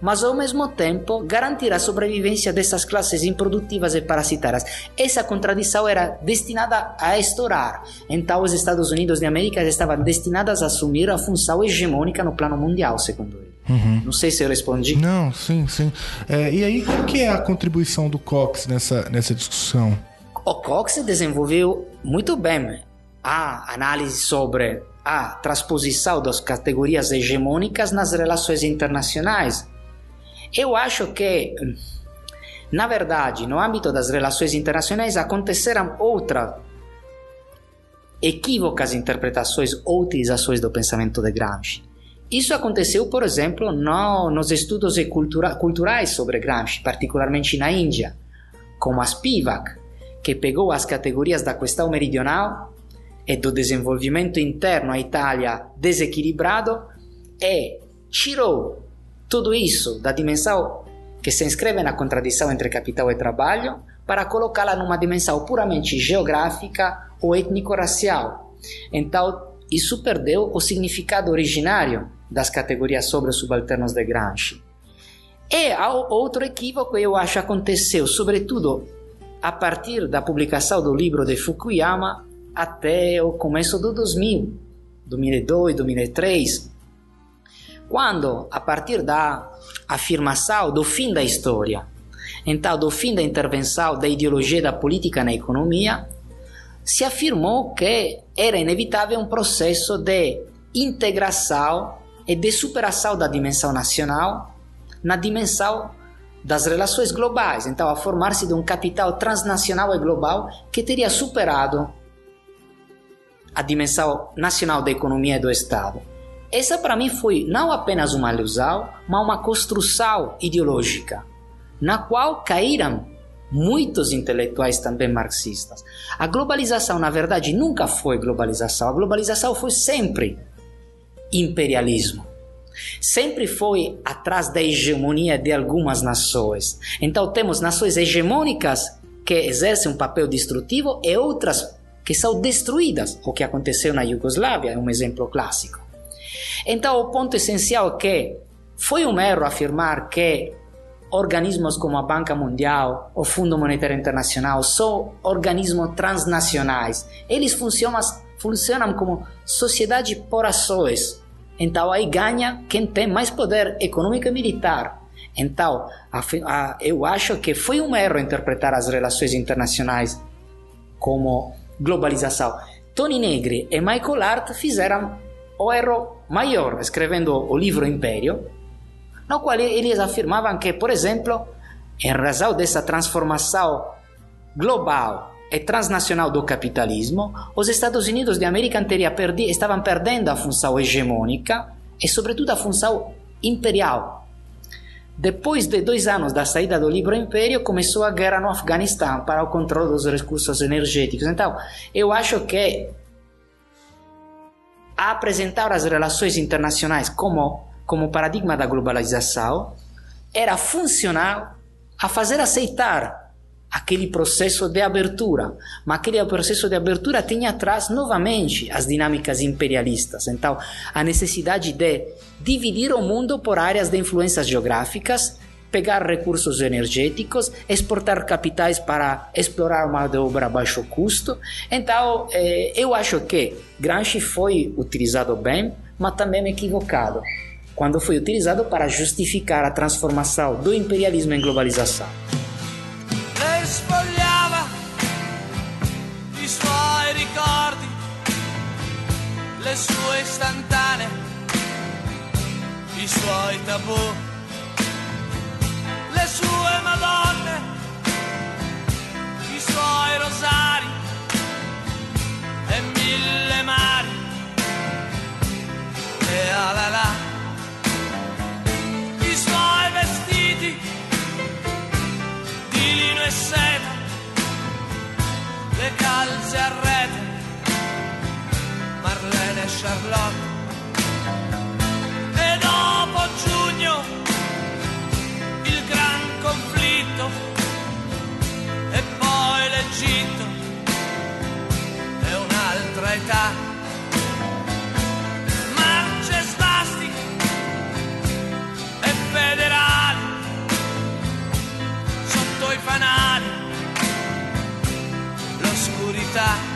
mas ao mesmo tempo garantir a sobrevivência dessas classes improdutivas e parasitárias. Essa contradição era destinada a estourar. Então, os Estados Unidos de América estavam destinados a assumir a função hegemônica no plano mundial, segundo ele. Uhum. Não sei se eu respondi. Não, sim, sim. É, e aí, qual que é a contribuição do Cox nessa, nessa discussão? O Cox desenvolveu muito bem a análise sobre a transposição das categorias hegemônicas nas relações internacionais. Eu acho que, na verdade, no âmbito das relações internacionais aconteceram outras equívocas interpretações ou utilizações do pensamento de Gramsci. Isso aconteceu, por exemplo, no, nos estudos cultura, culturais sobre Gramsci, particularmente na Índia, como a Spivak, que pegou as categorias da questão meridional e do desenvolvimento interno à Itália desequilibrado e tirou tudo isso da dimensão que se inscreve na contradição entre capital e trabalho para colocá-la numa dimensão puramente geográfica ou étnico-racial. Então, isso perdeu o significado originário das categorias sobre os subalternos de Gramsci. E outro equívoco, eu acho, aconteceu, sobretudo a partir da publicação do livro de Fukuyama até o começo do 2000, 2002, 2003, quando, a partir da afirmação do fim da história, então do fim da intervenção da ideologia da política na economia, se afirmou que era inevitável um processo de integração e de superação da dimensão nacional na dimensão das relações globais, então a formar-se de um capital transnacional e global que teria superado a dimensão nacional da economia e do Estado. Essa para mim foi não apenas uma ilusão, mas uma construção ideológica, na qual caíram muitos intelectuais também marxistas. A globalização, na verdade, nunca foi globalização. A globalização foi sempre imperialismo. Sempre foi atrás da hegemonia de algumas nações. Então temos nações hegemônicas que exercem um papel destrutivo e outras que são destruídas. O que aconteceu na Iugoslávia é um exemplo clássico. Então, o ponto essencial é que foi um erro afirmar que organismos como a Banca Mundial, o Fundo Monetário Internacional são organismos transnacionais. Eles funcionam, funcionam como sociedade por ações. Então, aí ganha quem tem mais poder econômico e militar. Então, a, a, eu acho que foi um erro interpretar as relações internacionais como globalização. Tony Negri e Michael Hart fizeram o erro maior, escrevendo o livro Império, no qual eles afirmavam que, por exemplo, em razão dessa transformação global e transnacional do capitalismo, os Estados Unidos de América perdi, estavam perdendo a função hegemônica e, sobretudo, a função imperial. Depois de dois anos da saída do livro Império, começou a guerra no Afeganistão para o controle dos recursos energéticos. Então, eu acho que apresentar as relações internacionais como, como paradigma da globalização era funcional a fazer aceitar aquele processo de abertura, mas aquele processo de abertura tinha atrás novamente as dinâmicas imperialistas. Então, a necessidade de dividir o mundo por áreas de influências geográficas pegar recursos energéticos, exportar capitais para explorar mão de obra a baixo custo. Então, eh, eu acho que Gramsci foi utilizado bem, mas também equivocado, quando foi utilizado para justificar a transformação do imperialismo em globalização. Lei spogliava i suoi ricordi, le sue istantanee, i suoi tabù, le sue madonne, i suoi rosari e mille mari. E ah là là, i suoi vestiti lino e seta, le calze a rete, Marlene e Charlotte. E dopo giugno il gran conflitto e poi l'Egitto è un'altra età. Marce svastiche e federali sotto i fanali, l'oscurità.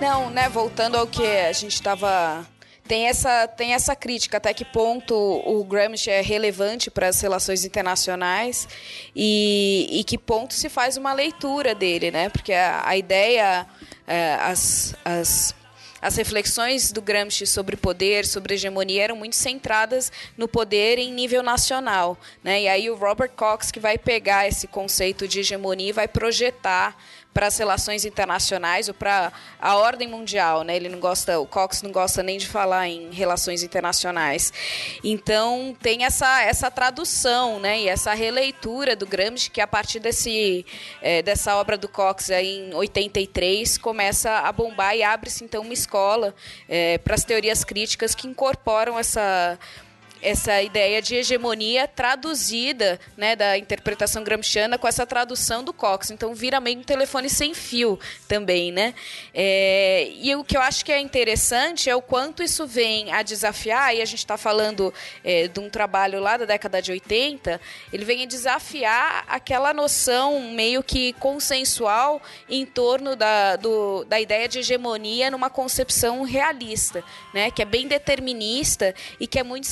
Não, né, voltando ao que a gente estava tem essa, tem essa crítica, até que ponto o Gramsci é relevante para as relações internacionais e, e que ponto se faz uma leitura dele, né? Porque a, a ideia, é, as, as, as reflexões do Gramsci sobre poder, sobre hegemonia, eram muito centradas no poder em nível nacional. Né? E aí o Robert Cox que vai pegar esse conceito de hegemonia e vai projetar para as relações internacionais ou para a ordem mundial, né? Ele não gosta, o Cox não gosta nem de falar em relações internacionais. Então tem essa essa tradução, né? E essa releitura do Gramsci que a partir desse eh, dessa obra do Cox aí em 83 começa a bombar e abre-se então uma escola eh, para as teorias críticas que incorporam essa essa ideia de hegemonia traduzida, né, da interpretação gramsciana com essa tradução do Cox. Então vira meio um telefone sem fio também, né? É, e o que eu acho que é interessante é o quanto isso vem a desafiar, e a gente está falando é, de um trabalho lá da década de 80, ele vem a desafiar aquela noção meio que consensual em torno da, do, da ideia de hegemonia numa concepção realista, né, que é bem determinista e que é muito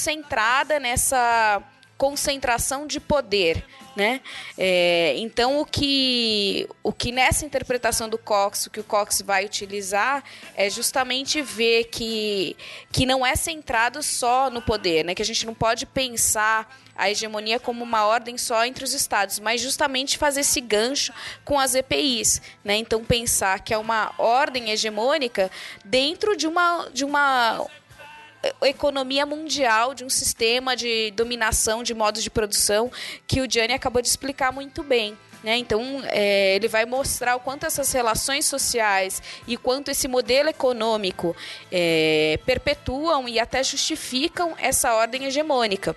nessa concentração de poder, né? É, então o que o que nessa interpretação do Cox, o que o Cox vai utilizar é justamente ver que que não é centrado só no poder, né? Que a gente não pode pensar a hegemonia como uma ordem só entre os estados, mas justamente fazer esse gancho com as EPIs, né? Então pensar que é uma ordem hegemônica dentro de uma de uma economia mundial de um sistema de dominação de modos de produção que o Gianni acabou de explicar muito bem. Né? Então, é, ele vai mostrar o quanto essas relações sociais e quanto esse modelo econômico é, perpetuam e até justificam essa ordem hegemônica.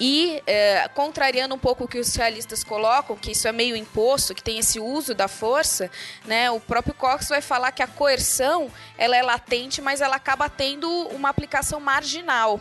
E, é, contrariando um pouco o que os realistas colocam, que isso é meio imposto, que tem esse uso da força, né, o próprio Cox vai falar que a coerção ela é latente, mas ela acaba tendo uma aplicação marginal.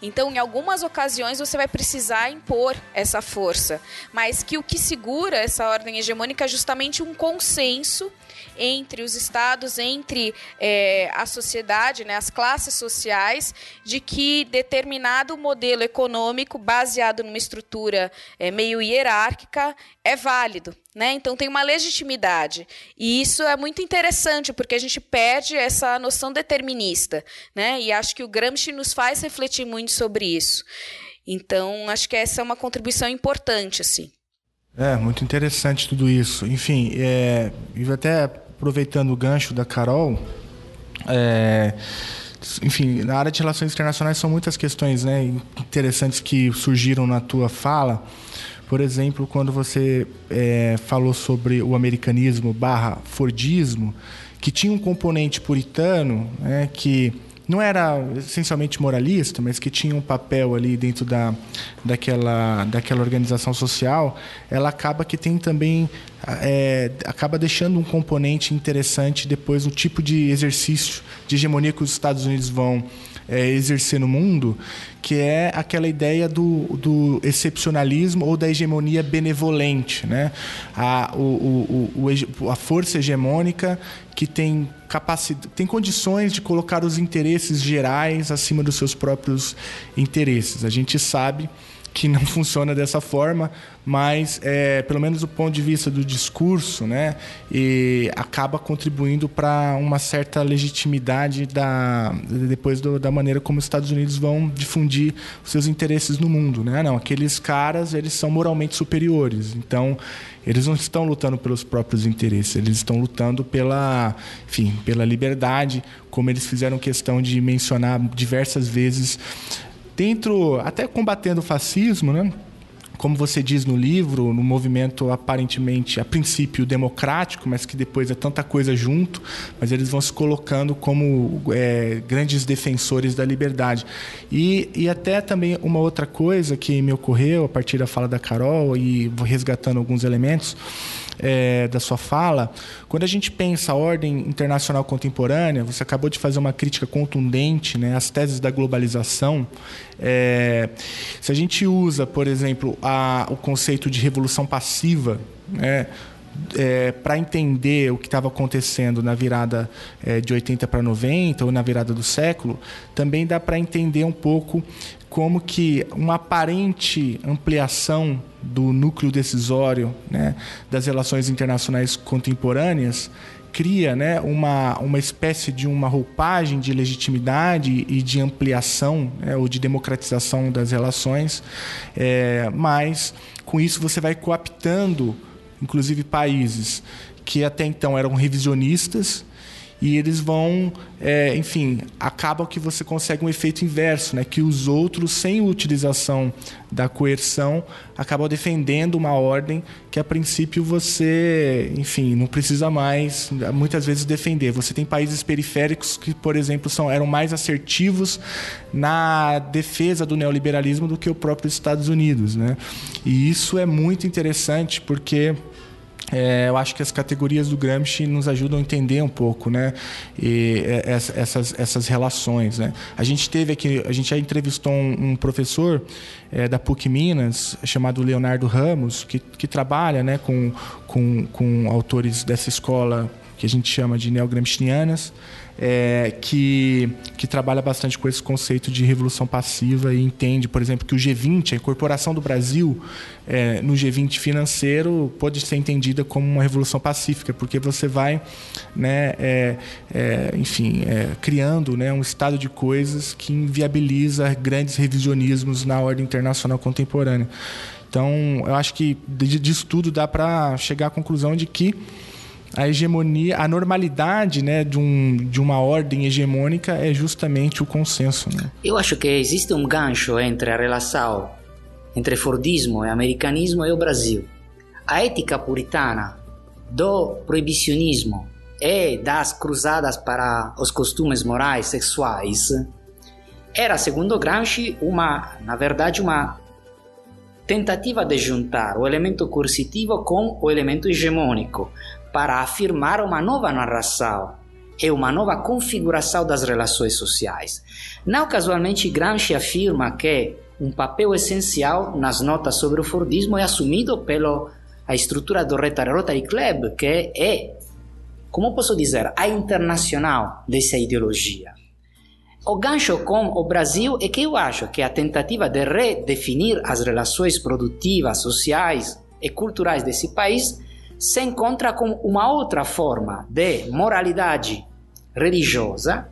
Então, em algumas ocasiões, você vai precisar impor essa força, mas que o que segura essa ordem hegemônica é justamente um consenso entre os estados, entre é, a sociedade, né, as classes sociais, de que determinado modelo econômico baseado numa estrutura é, meio hierárquica é válido. Né? Então tem uma legitimidade. E isso é muito interessante, porque a gente perde essa noção determinista. Né? E acho que o Gramsci nos faz refletir muito sobre isso. Então, acho que essa é uma contribuição importante. Assim. É, muito interessante tudo isso. Enfim, é, e até aproveitando o gancho da Carol, é, enfim, na área de relações internacionais são muitas questões né, interessantes que surgiram na tua fala. Por exemplo, quando você é, falou sobre o americanismo barra Fordismo, que tinha um componente puritano, né, que não era essencialmente moralista, mas que tinha um papel ali dentro da, daquela, daquela organização social, ela acaba que tem também é, acaba deixando um componente interessante depois no tipo de exercício de hegemonia que os Estados Unidos vão é, exercer no mundo, que é aquela ideia do, do excepcionalismo ou da hegemonia benevolente, né? A, o, o, o, a força hegemônica que tem tem condições de colocar os interesses gerais acima dos seus próprios interesses. A gente sabe que não funciona dessa forma, mas é, pelo menos do ponto de vista do discurso, né, e acaba contribuindo para uma certa legitimidade da depois do, da maneira como os Estados Unidos vão difundir seus interesses no mundo, né? Não, aqueles caras eles são moralmente superiores, então eles não estão lutando pelos próprios interesses, eles estão lutando pela, enfim, pela liberdade, como eles fizeram questão de mencionar diversas vezes dentro, até combatendo o fascismo, né? como você diz no livro, no movimento aparentemente, a princípio, democrático, mas que depois é tanta coisa junto, mas eles vão se colocando como é, grandes defensores da liberdade. E, e até também uma outra coisa que me ocorreu a partir da fala da Carol e resgatando alguns elementos, é, da sua fala, quando a gente pensa a ordem internacional contemporânea, você acabou de fazer uma crítica contundente né, às teses da globalização. É, se a gente usa, por exemplo, a, o conceito de revolução passiva, né, é, para entender o que estava acontecendo na virada é, de 80 para 90 ou na virada do século, também dá para entender um pouco como que uma aparente ampliação do núcleo decisório né, das relações internacionais contemporâneas cria né, uma, uma espécie de uma roupagem de legitimidade e de ampliação né, ou de democratização das relações, é, mas com isso você vai coaptando, inclusive países que até então eram revisionistas e eles vão, é, enfim, acaba que você consegue um efeito inverso, né? que os outros, sem utilização da coerção, acabam defendendo uma ordem que a princípio você, enfim, não precisa mais muitas vezes defender. Você tem países periféricos que, por exemplo, são, eram mais assertivos na defesa do neoliberalismo do que o próprio Estados Unidos, né? E isso é muito interessante porque é, eu acho que as categorias do Gramsci nos ajudam a entender um pouco, né? E, é, essas, essas relações, né? A gente teve aqui, a gente já entrevistou um, um professor é, da PUC Minas chamado Leonardo Ramos que, que trabalha, né, com, com, com autores dessa escola que a gente chama de neogramscianas é, que, que trabalha bastante com esse conceito de revolução passiva e entende, por exemplo, que o G20, a incorporação do Brasil é, no G20 financeiro, pode ser entendida como uma revolução pacífica, porque você vai, né, é, é enfim, é, criando né, um estado de coisas que inviabiliza grandes revisionismos na ordem internacional contemporânea. Então, eu acho que disso tudo dá para chegar à conclusão de que a hegemonia, a normalidade né, de, um, de uma ordem hegemônica é justamente o consenso. Né? Eu acho que existe um gancho entre a relação entre Fordismo e americanismo e o Brasil. A ética puritana do proibicionismo e das cruzadas para os costumes morais sexuais era, segundo Gramsci, uma, na verdade, uma tentativa de juntar o elemento coercitivo com o elemento hegemônico, para afirmar uma nova narração e uma nova configuração das relações sociais. Não casualmente, Gramsci afirma que um papel essencial nas notas sobre o Fordismo é assumido pela estrutura do Rotary Club, que é, como posso dizer, a internacional dessa ideologia. O gancho com o Brasil é que eu acho que a tentativa de redefinir as relações produtivas, sociais e culturais desse país se encontra com uma outra forma de moralidade religiosa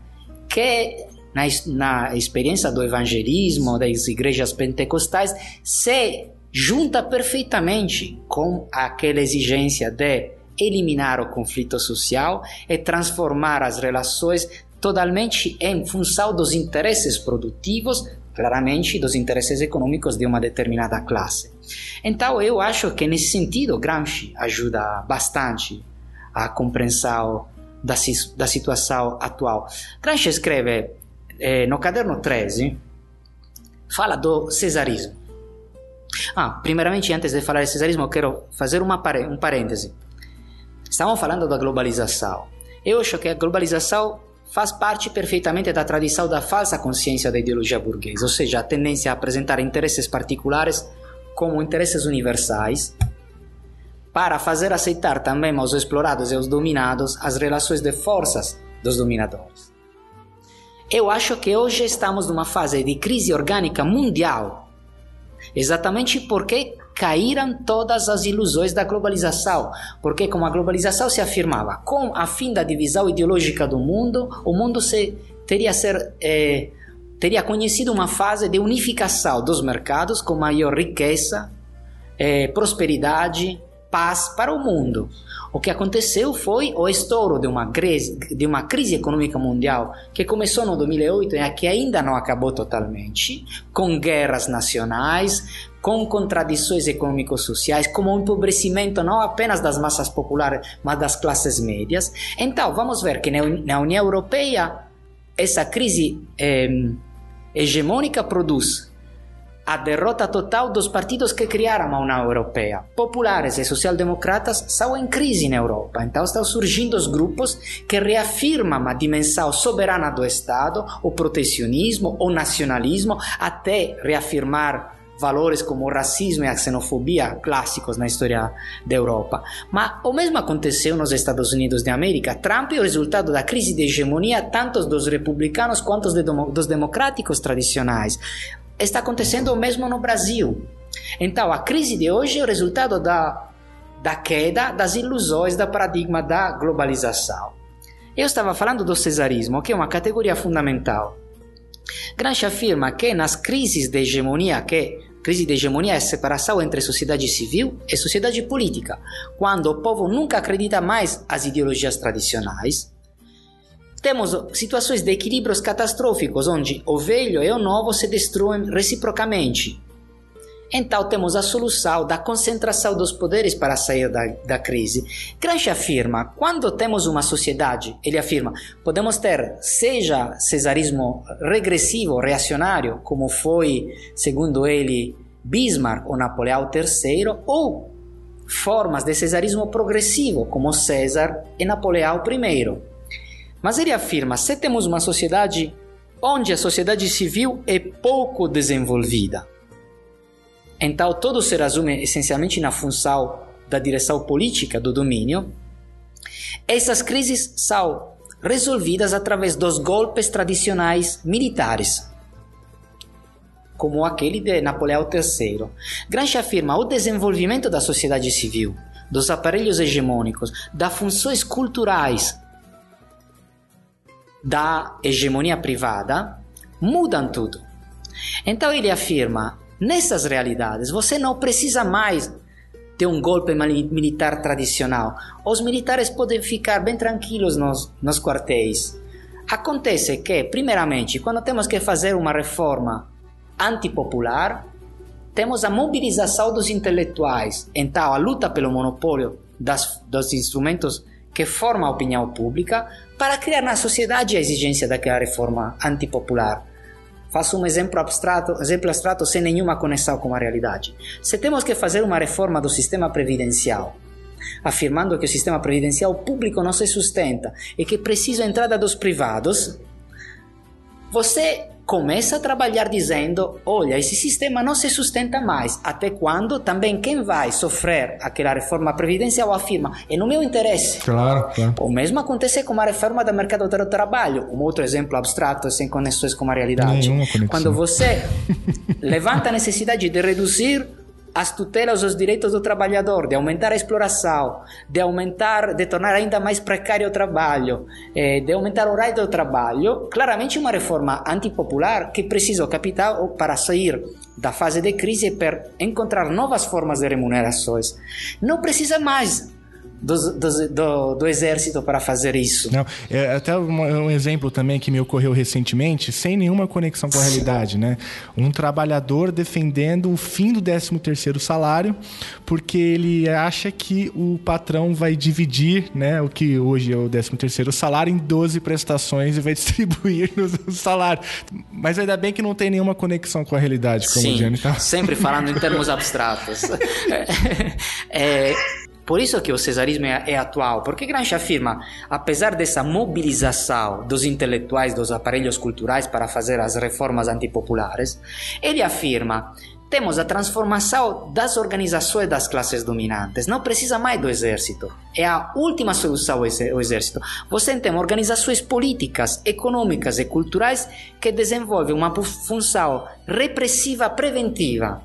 que na, na experiência do evangelismo das igrejas pentecostais se junta perfeitamente com aquela exigência de eliminar o conflito social e transformar as relações totalmente em função dos interesses produtivos, claramente dos interesses econômicos de uma determinada classe. Então, eu acho que nesse sentido Gramsci ajuda bastante a compreensão da, da situação atual. Gramsci escreve eh, no caderno 13, fala do cesarismo. Ah, primeiramente, antes de falar de cesarismo, eu quero fazer uma um parêntese. Estamos falando da globalização. Eu acho que a globalização faz parte perfeitamente da tradição da falsa consciência da ideologia burguesa, ou seja, a tendência a apresentar interesses particulares como interesses universais, para fazer aceitar também aos explorados e aos dominados as relações de forças dos dominadores. Eu acho que hoje estamos numa fase de crise orgânica mundial, exatamente porque caíram todas as ilusões da globalização, porque como a globalização se afirmava. Com a fim da divisão ideológica do mundo, o mundo se, teria ser eh, teria conhecido uma fase de unificação dos mercados com maior riqueza, eh, prosperidade, paz para o mundo. O que aconteceu foi o estouro de uma, crise, de uma crise econômica mundial que começou no 2008 e que ainda não acabou totalmente, com guerras nacionais, com contradições econômico-sociais, como um empobrecimento não apenas das massas populares, mas das classes médias. Então, vamos ver que na União Europeia essa crise eh, hegemônica produz a derrota total dos partidos que criaram a União Europeia. Populares e social-democratas são em crise na Europa, então estão surgindo os grupos que reafirmam a dimensão soberana do Estado, o protecionismo, o nacionalismo, até reafirmar valores como o racismo e a xenofobia clássicos na história da Europa. Mas o mesmo aconteceu nos Estados Unidos da América. Trump é o resultado da crise de hegemonia tanto dos republicanos quanto dos democráticos tradicionais. Está acontecendo o mesmo no Brasil. Então, a crise de hoje é o resultado da, da queda das ilusões do paradigma da globalização. Eu estava falando do cesarismo, que é uma categoria fundamental. Gramsci afirma que nas crises de hegemonia que Crise de hegemonia é separação entre sociedade civil e sociedade política, quando o povo nunca acredita mais às ideologias tradicionais. Temos situações de equilíbrios catastróficos, onde o velho e o novo se destruem reciprocamente. Então temos a solução da concentração dos poderes para sair da, da crise. Gramsci afirma, quando temos uma sociedade, ele afirma, podemos ter seja cesarismo regressivo, reacionário, como foi, segundo ele, Bismarck ou Napoleão III, ou formas de cesarismo progressivo, como César e Napoleão I. Mas ele afirma, se temos uma sociedade onde a sociedade civil é pouco desenvolvida, então, tudo se resume essencialmente na função da direção política do domínio. Essas crises são resolvidas através dos golpes tradicionais militares, como aquele de Napoleão III. Gramsci afirma o desenvolvimento da sociedade civil, dos aparelhos hegemônicos, das funções culturais da hegemonia privada, mudam tudo. Então ele afirma Nessas realidades, você não precisa mais de um golpe militar tradicional. Os militares podem ficar bem tranquilos nos, nos quartéis. Acontece que, primeiramente, quando temos que fazer uma reforma antipopular, temos a mobilização dos intelectuais. Então, a luta pelo monopólio das, dos instrumentos que formam a opinião pública para criar na sociedade a exigência daquela reforma antipopular. Faço um exemplo abstrato, exemplo abstrato sem nenhuma conexão com a realidade. Se temos que fazer uma reforma do sistema previdencial, afirmando que o sistema previdencial público não se sustenta e que precisa entrada dos privados, você começa a trabalhar dizendo: olha, esse sistema não se sustenta mais. Até quando também quem vai sofrer aquela reforma previdencial afirma: é no meu interesse. Claro, claro. O mesmo acontece com a reforma do mercado do trabalho. Um outro exemplo abstrato, sem conexões com a realidade. Quando você levanta a necessidade de reduzir as tutelas aos direitos do trabalhador, de aumentar a exploração, de aumentar, de tornar ainda mais precário o trabalho, eh, de aumentar o horário do trabalho, claramente uma reforma antipopular que precisa o capital para sair da fase de crise para encontrar novas formas de remunerações. Não precisa mais do, do, do, do, exército para fazer isso. Não, é até um, um, exemplo também que me ocorreu recentemente, sem nenhuma conexão com a realidade, né? Um trabalhador defendendo o fim do 13 terceiro salário, porque ele acha que o patrão vai dividir, né, o que hoje é o 13 terceiro salário em 12 prestações e vai distribuir no salário. Mas ainda bem que não tem nenhuma conexão com a realidade, como Sim, o Gianni tá. sempre falando em termos abstratos. é, Por isso que o cesarismo é, é atual, porque Gramsci afirma, apesar dessa mobilização dos intelectuais, dos aparelhos culturais para fazer as reformas antipopulares, ele afirma temos a transformação das organizações das classes dominantes. Não precisa mais do exército. É a última solução o exército. Você tem organizações políticas, econômicas e culturais que desenvolvem uma função repressiva preventiva.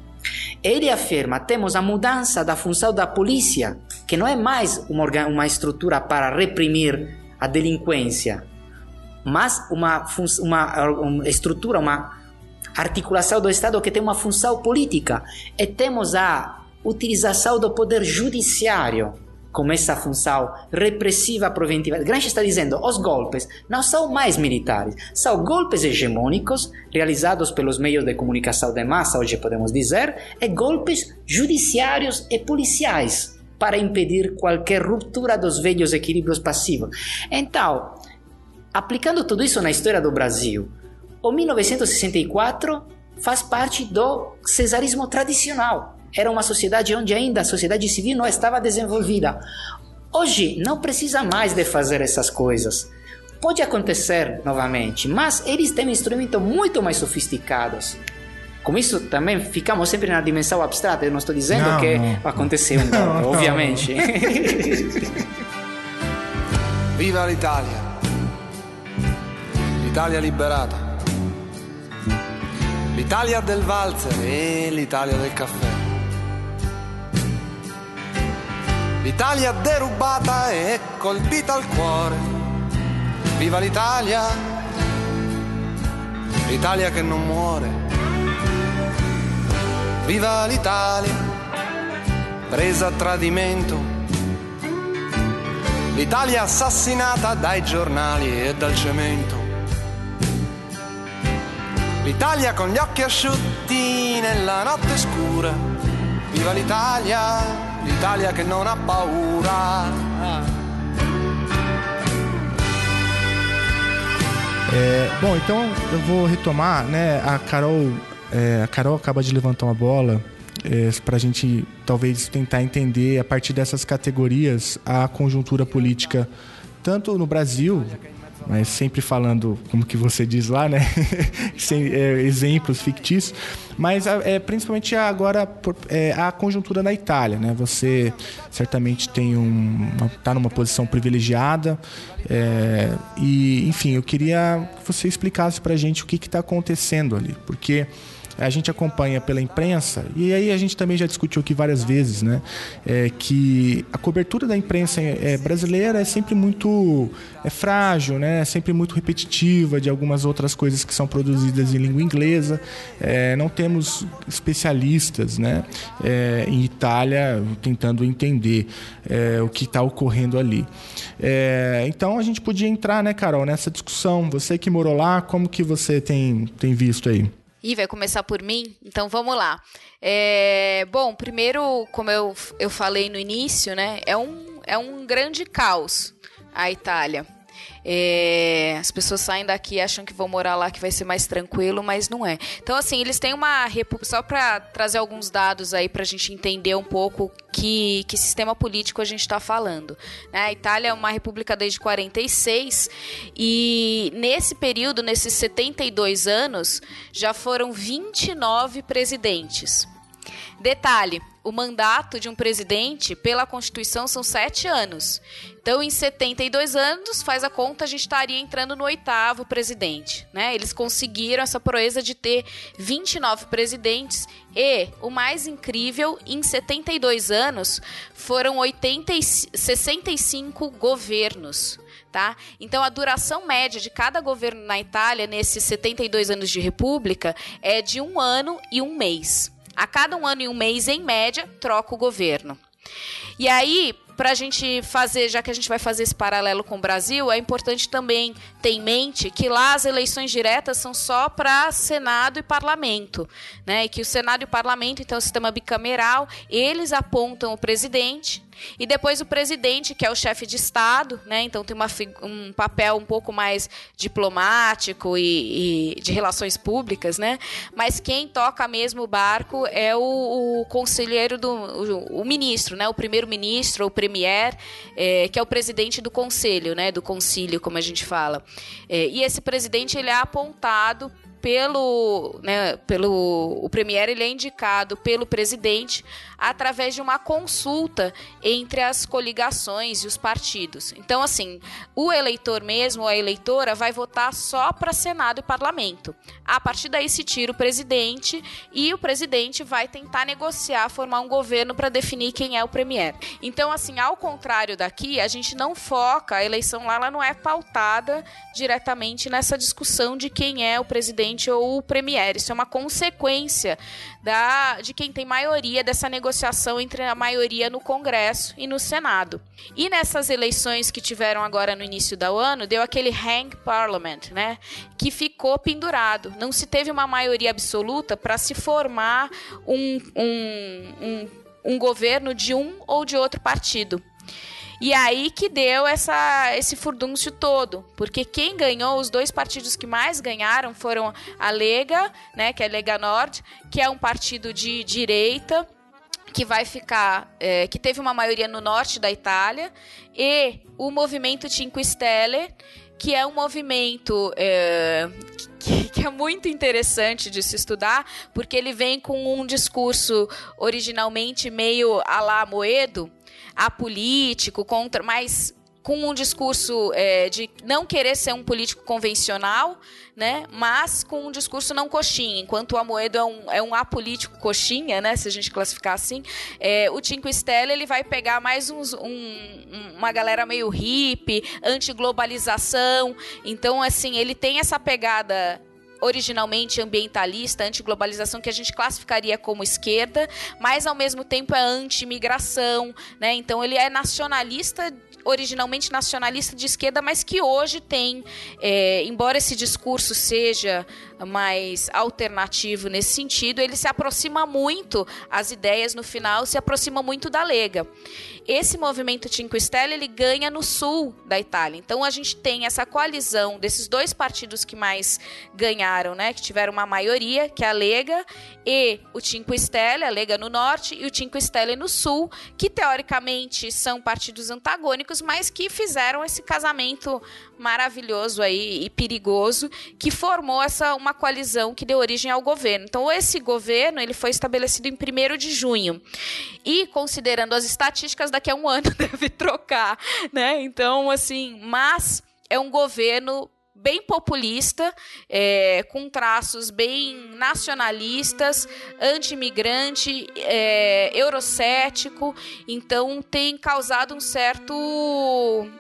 Ele afirma temos a mudança da função da polícia, que não é mais uma, uma estrutura para reprimir a delinquência, mas uma, uma, uma estrutura, uma articulação do Estado que tem uma função política e temos a utilização do poder judiciário como essa função repressiva preventiva. Gramsci está dizendo os golpes não são mais militares, são golpes hegemônicos realizados pelos meios de comunicação de massa, hoje podemos dizer, e golpes judiciários e policiais para impedir qualquer ruptura dos velhos equilíbrios passivos. Então, aplicando tudo isso na história do Brasil, o 1964 faz parte do cesarismo tradicional. Era uma sociedade onde ainda a sociedade civil não estava desenvolvida. Hoje não precisa mais de fazer essas coisas. Pode acontecer novamente, mas eles têm instrumentos muito mais sofisticados. Com isso também ficamos sempre na dimensão abstrata. Eu não estou dizendo Não, que não. aconteceu golpe, Não, obviamente. Viva l'Italia! L'Italia liberata. L'Italia del valzer e l'Italia del caffè. L'Italia derubata e colpita al cuore. Viva l'Italia! L'Italia che non muore. Viva l'Italia! Presa a tradimento. L'Italia assassinata dai giornali e dal cemento. L'Italia con gli occhi asciutti nella notte scura. Viva l'Italia, l'Italia che non ha paura. É, bom, então eu vou retomar, né? A Carol, é, a Carol acaba de levantar uma bola é, para a gente talvez tentar entender a partir dessas categorias a conjuntura política tanto no Brasil, mas sempre falando como que você diz lá, né? Sem é, exemplos fictícios, mas é, principalmente agora é, a conjuntura na Itália, né? Você certamente tem um, uma, tá numa posição privilegiada é, e, enfim, eu queria que você explicasse pra gente o que está acontecendo ali, porque a gente acompanha pela imprensa, e aí a gente também já discutiu aqui várias vezes, né? é, que a cobertura da imprensa é, brasileira é sempre muito é frágil, né? É sempre muito repetitiva de algumas outras coisas que são produzidas em língua inglesa. É, não temos especialistas né? É, em Itália tentando entender é, o que está ocorrendo ali. É, então a gente podia entrar, né, Carol, nessa discussão. Você que morou lá, como que você tem, tem visto aí? Ih, vai começar por mim? Então vamos lá. É, bom, primeiro, como eu, eu falei no início, né? É um, é um grande caos a Itália. É, as pessoas saem daqui acham que vão morar lá que vai ser mais tranquilo, mas não é. Então, assim, eles têm uma. Só para trazer alguns dados aí para a gente entender um pouco que, que sistema político a gente está falando. né? A Itália é uma república desde 46 e nesse período, nesses 72 anos, já foram 29 presidentes. Detalhe: o mandato de um presidente, pela Constituição, são sete anos. Então, em 72 anos, faz a conta, a gente estaria entrando no oitavo presidente. Né? Eles conseguiram essa proeza de ter 29 presidentes e, o mais incrível, em 72 anos, foram 80 e 65 governos. Tá? Então, a duração média de cada governo na Itália, nesses 72 anos de república, é de um ano e um mês. A cada um ano e um mês, em média, troca o governo. E aí, para a gente fazer, já que a gente vai fazer esse paralelo com o Brasil, é importante também ter em mente que lá as eleições diretas são só para Senado e Parlamento, né? E que o Senado e o Parlamento, então, é o sistema bicameral, eles apontam o presidente e depois o presidente, que é o chefe de Estado, né? Então tem uma, um papel um pouco mais diplomático e, e de relações públicas, né? Mas quem toca mesmo o barco é o, o conselheiro do o, o ministro, né? O primeiro-ministro ou premier, é, que é o presidente do conselho, né, do concílio, como a gente fala. É, e esse presidente ele é apontado pelo, né, pelo o premier ele é indicado pelo presidente através de uma consulta entre as coligações e os partidos. Então, assim, o eleitor mesmo, a eleitora, vai votar só para Senado e Parlamento. A partir daí se tira o presidente e o presidente vai tentar negociar, formar um governo para definir quem é o premier. Então, assim, ao contrário daqui, a gente não foca, a eleição lá ela não é pautada diretamente nessa discussão de quem é o presidente ou o premier. Isso é uma consequência da, de quem tem maioria dessa negociação entre a maioria no Congresso e no Senado. E nessas eleições que tiveram agora no início do ano, deu aquele hang parliament, né? Que ficou pendurado. Não se teve uma maioria absoluta para se formar um, um, um, um governo de um ou de outro partido. E aí que deu essa, esse furdúncio todo, porque quem ganhou, os dois partidos que mais ganharam foram a Lega, né, que é a Lega Nord, que é um partido de direita, que vai ficar, é, que teve uma maioria no norte da Itália, e o movimento Cinque Stelle, que é um movimento é, que, que, é muito interessante de se estudar, porque ele vem com um discurso originalmente meio a la Moedo, apolítico, contra, mas com um discurso é, de não querer ser um político convencional, né? Mas com um discurso não coxinha. Enquanto o Amoedo é um, é um apolítico coxinha, né? Se a gente classificar assim, é, o Cinco Stelle ele vai pegar mais uns, um, uma galera meio hippie, anti-globalização. Então, assim, ele tem essa pegada originalmente ambientalista, anti-globalização, que a gente classificaria como esquerda, mas ao mesmo tempo é anti-migração, né? Então ele é nacionalista originalmente nacionalista de esquerda, mas que hoje tem, é, embora esse discurso seja mais alternativo nesse sentido, ele se aproxima muito, as ideias no final se aproximam muito da Lega. Esse movimento Cinque Stelle ele ganha no sul da Itália. Então a gente tem essa coalizão desses dois partidos que mais ganharam, né, que tiveram uma maioria, que é a Lega e o Cinque Stelle, a Lega no norte e o Cinque Stelle no sul, que teoricamente são partidos antagônicos, mas que fizeram esse casamento maravilhoso aí e perigoso que formou essa uma coalizão que deu origem ao governo. Então esse governo ele foi estabelecido em 1 de junho e considerando as estatísticas daqui a um ano deve trocar, né? Então assim, mas é um governo bem populista, é, com traços bem nacionalistas, anti-imigrante, é, eurocético, então tem causado um certo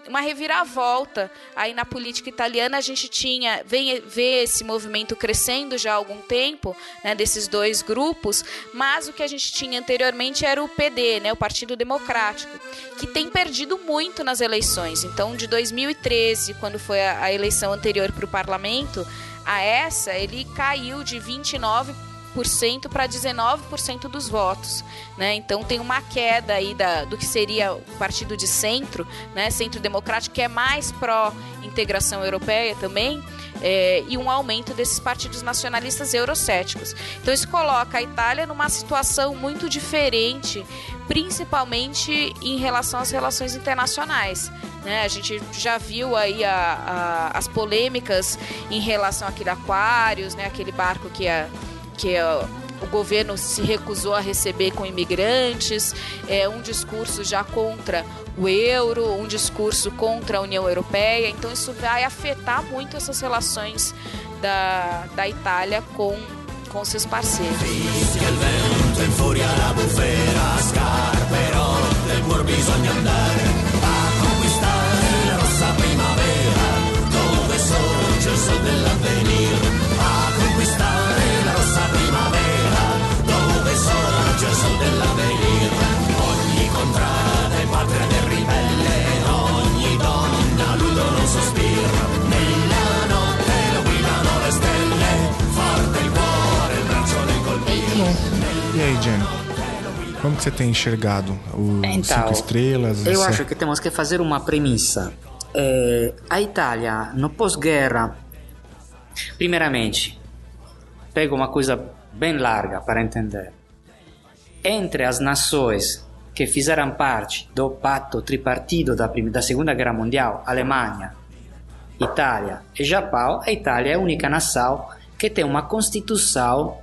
uma reviravolta aí na política italiana. A gente tinha vem ver esse movimento crescendo já há algum tempo, né, desses dois grupos, mas o que a gente tinha anteriormente era o PD, né, o Partido Democrático, que tem perdido muito nas eleições. Então, de 2013, quando foi a, a eleição anterior anterior para o parlamento, a essa, ele caiu de 29% para 19% dos votos. Né? Então tem uma queda aí da, do que seria o partido de centro, né? centro democrático, que é mais pró-integração europeia também, é, e um aumento desses partidos nacionalistas eurocéticos. Então isso coloca a Itália numa situação muito diferente, principalmente em relação às relações internacionais. Né? A gente já viu aí a, a, as polêmicas em relação àquele Aquários, né? aquele barco que, a, que o governo se recusou a receber com imigrantes, é um discurso já contra o euro, um discurso contra a União Europeia. Então isso vai afetar muito essas relações da, da Itália com, com seus parceiros. il aí, Jenny? Como que você tem enxergado os Então, cinco estrelas? Eu essa- acho que temos que fazer uma premissa. É, a Itália, no pós-guerra, primeiramente, pego uma coisa bem larga para entender. Entre as nações que fizeram parte do pacto tripartido da, da Segunda Guerra Mundial, Alemanha, Itália e Japão, a Itália é a única nação que tem uma constituição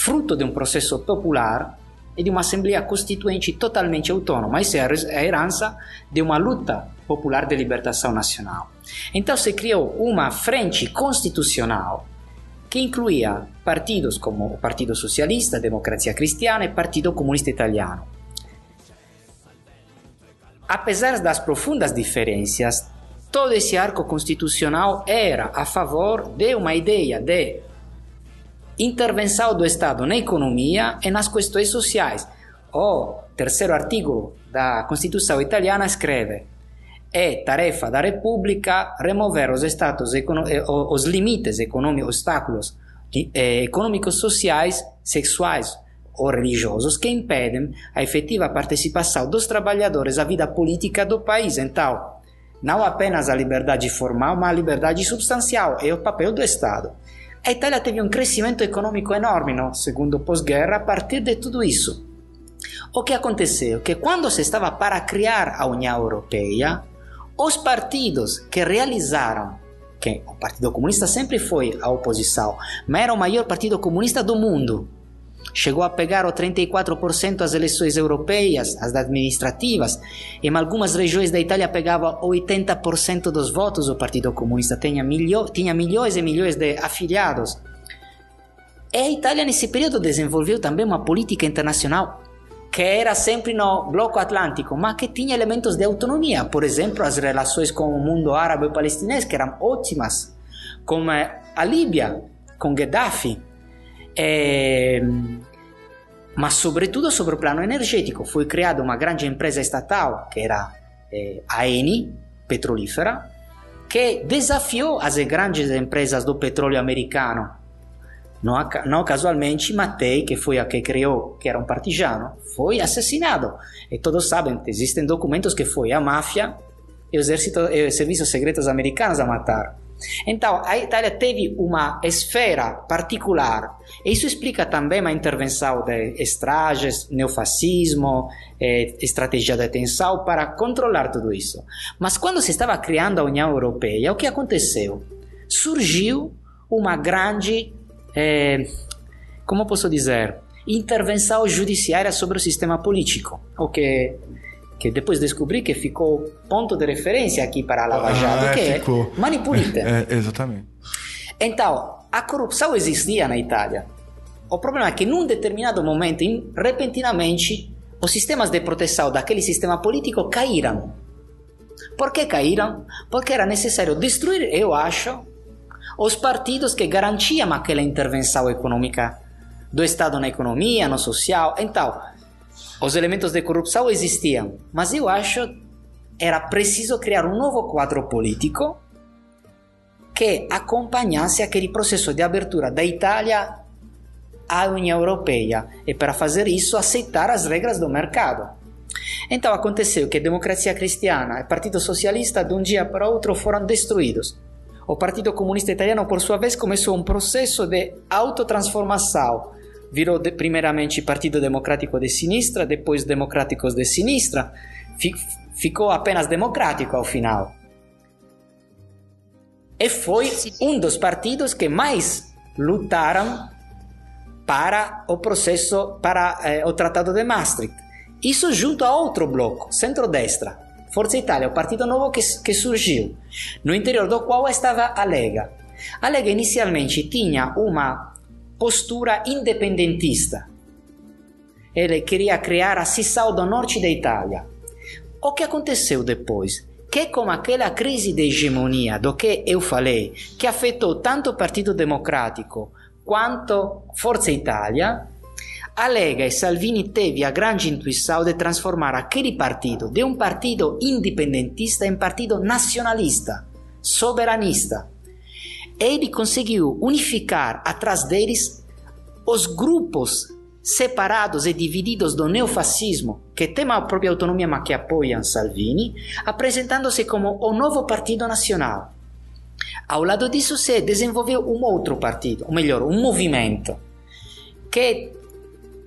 fruto de um processo popular e de uma Assembleia Constituinte totalmente autônoma. Isso é a herança de uma luta popular de libertação nacional. Então se criou uma frente constitucional que incluía partidos como o Partido Socialista, Democrazia Cristiana e Partido Comunista Italiano. Apesar das profundas diferenças, todo esse arco constitucional era a favor de uma ideia de intervenção do Estado na economia e nas questões sociais. O terceiro artigo da Constituição italiana escreve: é tarefa da República remover os econo- eh, os limites econômicos, obstáculos eh, econômicos, sociais, sexuais ou religiosos que impedem a efetiva participação dos trabalhadores à vida política do país. Então, não apenas a liberdade formal, mas a liberdade substancial é o papel do Estado. A Itália teve um crescimento econômico enorme no segundo pós-guerra a partir de tudo isso. O que aconteceu? Que quando se estava para criar a União Europeia, os partidos que realizaram, que o Partido Comunista sempre foi a oposição, mas era o maior partido comunista do mundo, chegou a pegar o 34% às eleições europeias, as administrativas, em algumas regiões da Itália pegava 80% dos votos o Partido Comunista, tinha, milho, tinha milhões e milhões de afiliados. E a Itália nesse período desenvolveu também uma política internacional que era sempre no bloco atlântico, mas que tinha elementos de autonomia. Por exemplo, as relações com o mundo árabe e palestinês, que eram ótimas, como a Líbia, com Gheddafi. Eh, mas sobretudo sobre o plano energético. Foi criada uma grande empresa estatal, que era eh, a Eni, petrolífera, que desafiou as grandes empresas do petróleo americano. Não casualmente, Mattei, que foi a que criou, que era um partigiano, foi assassinado. E todos sabem, existem documentos que foi a máfia e o exército e os serviços secretos americanos a matar. Então, a Itália teve uma esfera particular. Isso explica também a intervenção de estrages, neofascismo, eh, estratégia de tensão para controlar tudo isso. Mas quando se estava criando a União Europeia, o que aconteceu? Surgiu uma grande, eh, como posso dizer, intervenção judiciária sobre o sistema político, o que que depois descobri que ficou ponto de referência aqui para a Lava Jato, Ah, que ficou. é manipulita. É, exatamente. Então, a corrupção existia na Itália. O problema é que num determinado momento, in- repentinamente, os sistemas de proteção daquele sistema político caíram. Por que caíram? Porque era necessário destruir, eu acho, os partidos que garantiam aquela intervenção econômica do Estado na economia, no social. Então, os elementos de corrupção existiam, mas eu acho era preciso criar um novo quadro político que acompanhasse aquele processo de abertura da Itália à União Europeia e para fazer isso aceitar as regras do mercado. Então aconteceu que democracia cristiana e Partido Socialista de um dia para outro foram destruídos. O Partido Comunista Italiano, por sua vez, começou um processo de autotransformação. Virou de, primeiramente Partido Democrático de Sinistra, depois Democráticos de Sinistra, fi- ficou apenas democrático ao final. E foi um dos partidos que mais lutaram para o processo, para eh, o Tratado de Maastricht. Isso junto a outro bloco, centro-destra, Forza Itália, o partido novo que, que surgiu, no interior do qual estava a Lega. A Lega inicialmente tinha uma postura independentista. Ele queria criar a Sissal do norte da Itália. O que aconteceu depois? Que com aquela crise de hegemonia do que eu falei, que afetou tanto o Partido Democrático quanto Forza Itália, a Lega e Salvini teve a grande intuição de transformar aquele partido de um partido independentista em partido nacionalista, soberanista. Ele conseguiu unificar atrás deles os grupos separados e divididos do neofascismo, que tem a própria autonomia mas que apoiam Salvini, apresentando-se como o novo Partido Nacional. Ao lado disso se desenvolveu um outro partido, ou melhor, um movimento, que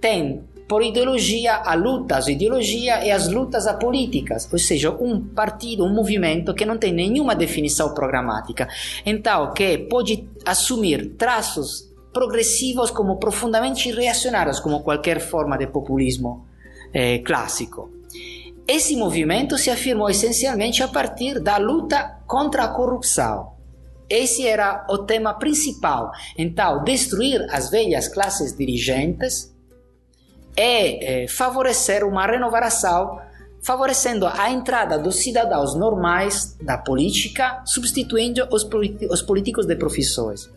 tem por ideologia, a luta às ideologia e as lutas a políticas, ou seja, um partido, um movimento que não tem nenhuma definição programática, então que pode assumir traços progressivos como profundamente reacionários, como qualquer forma de populismo eh, clássico. Esse movimento se afirmou essencialmente a partir da luta contra a corrupção. Esse era o tema principal. Então, destruir as velhas classes dirigentes e eh, favorecer uma renovação, favorecendo a entrada dos cidadãos normais da política, substituindo os, os políticos de profissões.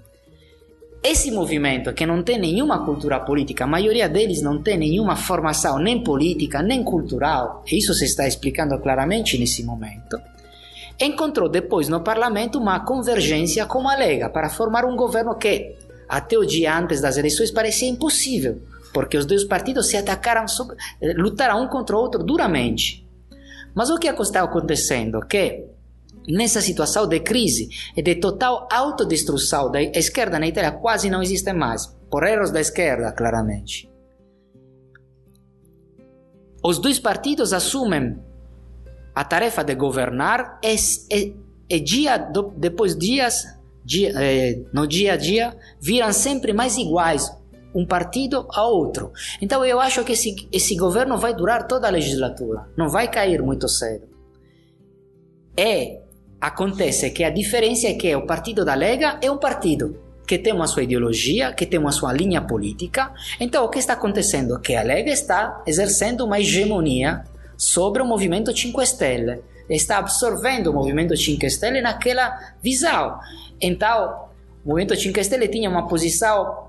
Esse movimento, que não tem nenhuma cultura política, a maioria deles não tem nenhuma formação nem política nem cultural, e isso se está explicando claramente nesse momento, encontrou depois no parlamento uma convergência com a Lega para formar um governo que, até o dia antes das eleições, parecia impossível, porque os dois partidos se atacaram, lutaram um contra o outro duramente. Mas o que está acontecendo? Que nessa situação de crise e de total autodestruição da esquerda na Itália quase não existe mais, por erros da esquerda, claramente. Os dois partidos assumem a tarefa de governar e, e, e dia do, depois dias, dia, eh, no dia a dia, viram sempre mais iguais um partido a outro. Então eu acho que esse, esse governo vai durar toda a legislatura, não vai cair muito cedo. E Acontece que a diferença é que o partido da Lega é um partido que tem uma sua ideologia, que tem uma sua linha política. Então, o que está acontecendo é que a Lega está exercendo uma hegemonia sobre o movimento 5 Stelle, está absorvendo o movimento 5 Stelle naquela visão. Então, o movimento 5 Stelle tinha uma posição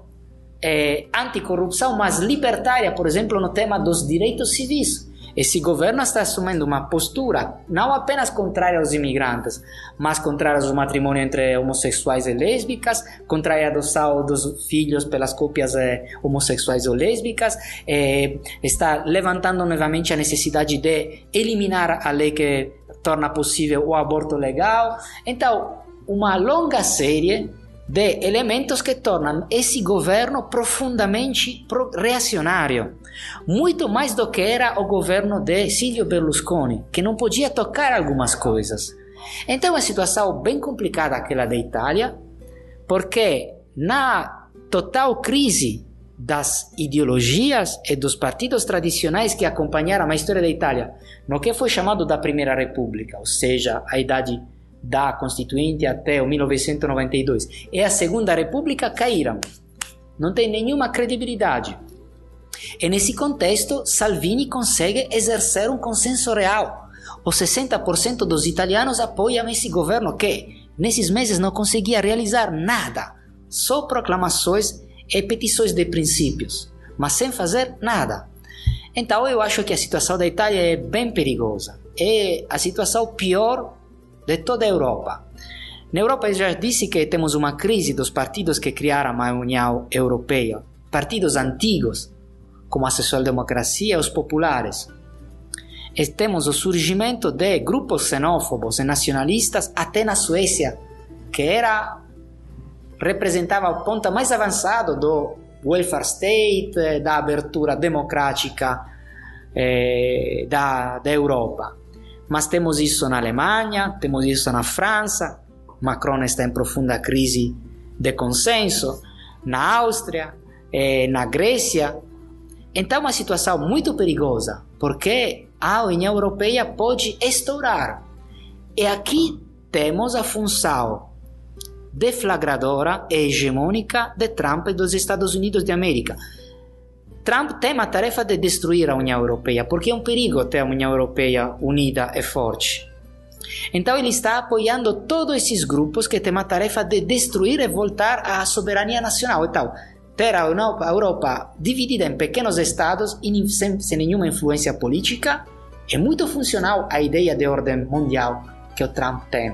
é, anticorrupção, mas libertária, por exemplo, no tema dos direitos civis. Esse governo está assumindo uma postura não apenas contrária aos imigrantes, mas contrária ao matrimônio entre homossexuais e lésbicas, contrária à adoção dos filhos pelas cópias eh, homossexuais ou lésbicas, está levantando novamente a necessidade de eliminar a lei que torna possível o aborto legal. Então, uma longa série de elementos que tornam esse governo profundamente reacionário. Muito mais do que era o governo de Silvio Berlusconi, que não podia tocar algumas coisas. Então é uma situação bem complicada aquela da Itália, porque na total crise das ideologias e dos partidos tradicionais que acompanharam a história da Itália, no que foi chamado da Primeira República, ou seja, a idade da Constituinte até o 1992, e a Segunda República caíram. Não tem nenhuma credibilidade. E nesse contexto, Salvini consegue exercer um consenso real. Os 60% dos italianos apoiam esse governo que, nesses meses, não conseguia realizar nada, só proclamações e petições de princípios, mas sem fazer nada. Então eu acho que a situação da Itália é bem perigosa. É a situação pior de toda a Europa. Na Europa eu já disse que temos uma crise dos partidos que criaram a União Europeia, partidos antigos como a social-democracia e os populares. E temos o surgimento de grupos xenófobos e nacionalistas até na Suécia, que era representava o ponto mais avançado do welfare state, da abertura democrática eh, da, da Europa. Mas temos isso na Alemanha, temos isso na França, Macron está em profunda crise de consenso, na Áustria, eh, na Grécia, então, é uma situação muito perigosa, porque a União Europeia pode estourar. E aqui temos a função deflagradora e hegemônica de Trump e dos Estados Unidos de América. Trump tem a tarefa de destruir a União Europeia, porque é um perigo ter a União Europeia unida e forte. Então ele está apoiando todos esses grupos que têm a tarefa de destruir e voltar à soberania nacional. Então, ter a Europa dividida em pequenos estados sem, sem nenhuma influência política é muito funcional à ideia de ordem mundial que o Trump tem.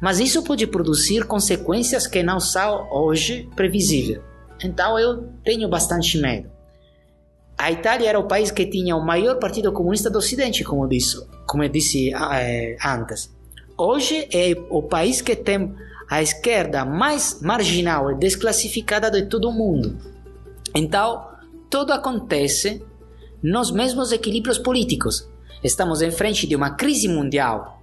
Mas isso pode produzir consequências que não são hoje previsíveis. Então eu tenho bastante medo. A Itália era o país que tinha o maior partido comunista do Ocidente, como disse, como eu disse é, antes. Hoje é o país que tem a esquerda mais marginal e desclassificada de todo o mundo. Então, tudo acontece nos mesmos equilíbrios políticos. Estamos em frente de uma crise mundial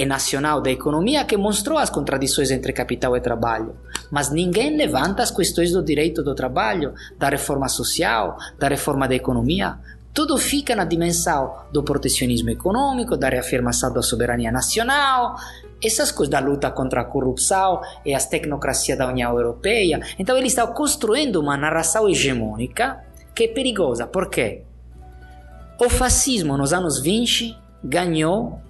e nacional da economia que mostrou as contradições entre capital e trabalho. Mas ninguém levanta as questões do direito do trabalho, da reforma social, da reforma da economia. Tudo fica na dimensão do protecionismo econômico, da reafirmação da soberania nacional, essas coisas da luta contra a corrupção e as tecnocracias da União Europeia. Então ele está construindo uma narração hegemônica que é perigosa. Por quê? O fascismo nos anos 20 ganhou,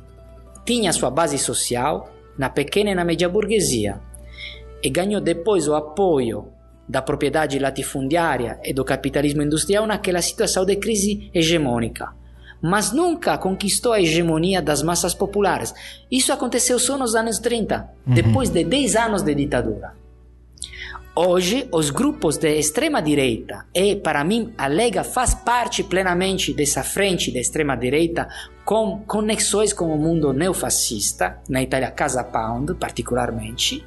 tinha sua base social na pequena e na média burguesia e ganhou depois o apoio da propriedade latifundiária e do capitalismo industrial naquela situação de crise hegemônica. Mas nunca conquistou a hegemonia das massas populares. Isso aconteceu só nos anos 30, depois de 10 anos de ditadura. Hoje, os grupos de extrema direita, e para mim a Lega faz parte plenamente dessa frente de extrema direita, com conexões com o mundo neofascista, na Itália Casa Pound particularmente,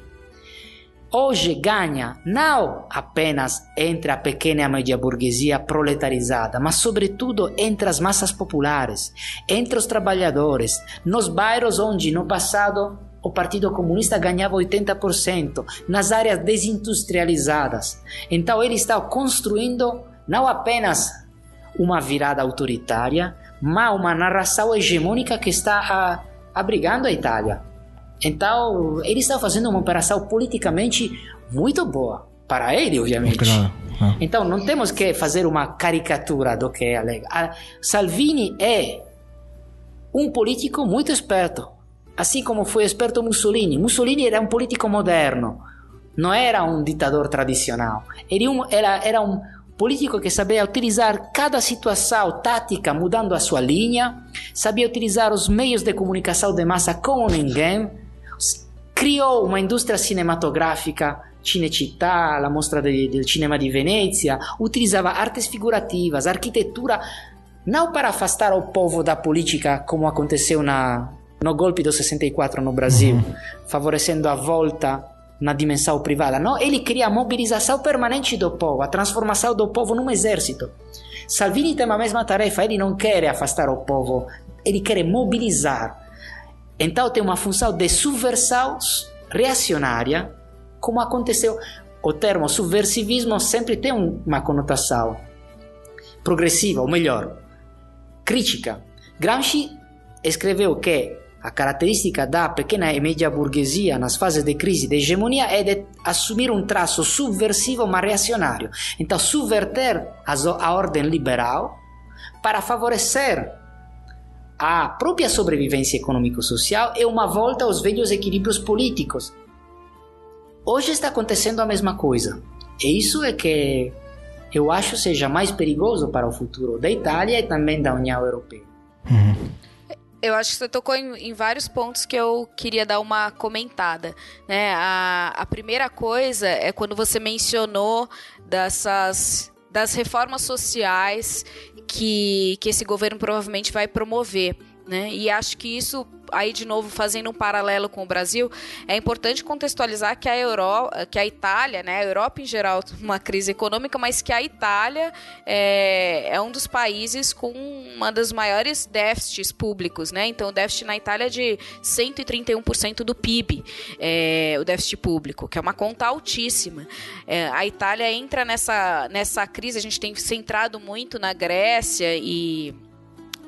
hoje ganha não apenas entre a pequena e a média burguesia proletarizada, mas sobretudo entre as massas populares, entre os trabalhadores, nos bairros onde no passado o Partido Comunista ganhava 80%, nas áreas desindustrializadas. Então ele está construindo não apenas uma virada autoritária, mas uma narração hegemônica que está abrigando a Itália. Então ele está fazendo uma operação politicamente muito boa. Para ele, obviamente. Então não temos que fazer uma caricatura do que é a Lega. A Salvini é um político muito esperto assim como foi esperto Mussolini. Mussolini era um político moderno, não era um ditador tradicional. Era um, era, era um político que sabia utilizar cada situação tática mudando a sua linha, sabia utilizar os meios de comunicação de massa como ninguém, criou uma indústria cinematográfica Cinecittà, la mostra del cinema di Venezia, utilizzava artes figurativas, arquitetura, não para afastar o povo da política como aconteceu na, no golpe do 64 no Brasil, uhum. favorecendo a volta na dimensão privada. Não, ele queria a mobilização permanente do povo, a transformação do povo num exército. Salvini tem a mesma tarefa, ele não quer afastar o povo, ele quer mobilizar. Então tem uma função de subversão reacionária, como aconteceu. O termo subversivismo sempre tem uma conotação progressiva, ou melhor, crítica. Gramsci escreveu que a característica da pequena e média burguesia nas fases de crise de hegemonia é de assumir um traço subversivo, mas reacionário. Então, subverter a ordem liberal para favorecer a própria sobrevivência econômico-social e uma volta aos velhos equilíbrios políticos. Hoje está acontecendo a mesma coisa. E isso é que eu acho seja mais perigoso para o futuro da Itália e também da União Europeia. Uhum. Eu acho que você tocou em, em, vários pontos que eu queria dar uma comentada. Né? A, a primeira coisa é quando você mencionou dessas das reformas sociais que, que esse governo provavelmente vai promover. Né? E acho que isso, aí de novo, fazendo um paralelo com o Brasil, é importante contextualizar que a, Euro, que a Itália, né, a Europa em geral, uma crise econômica, mas que a Itália é, é um dos países com uma das maiores déficits públicos. Né? Então, o déficit na Itália é de 131% do PIB, é, o déficit público, que é uma conta altíssima. É, a Itália entra nessa, nessa crise, a gente tem centrado muito na Grécia e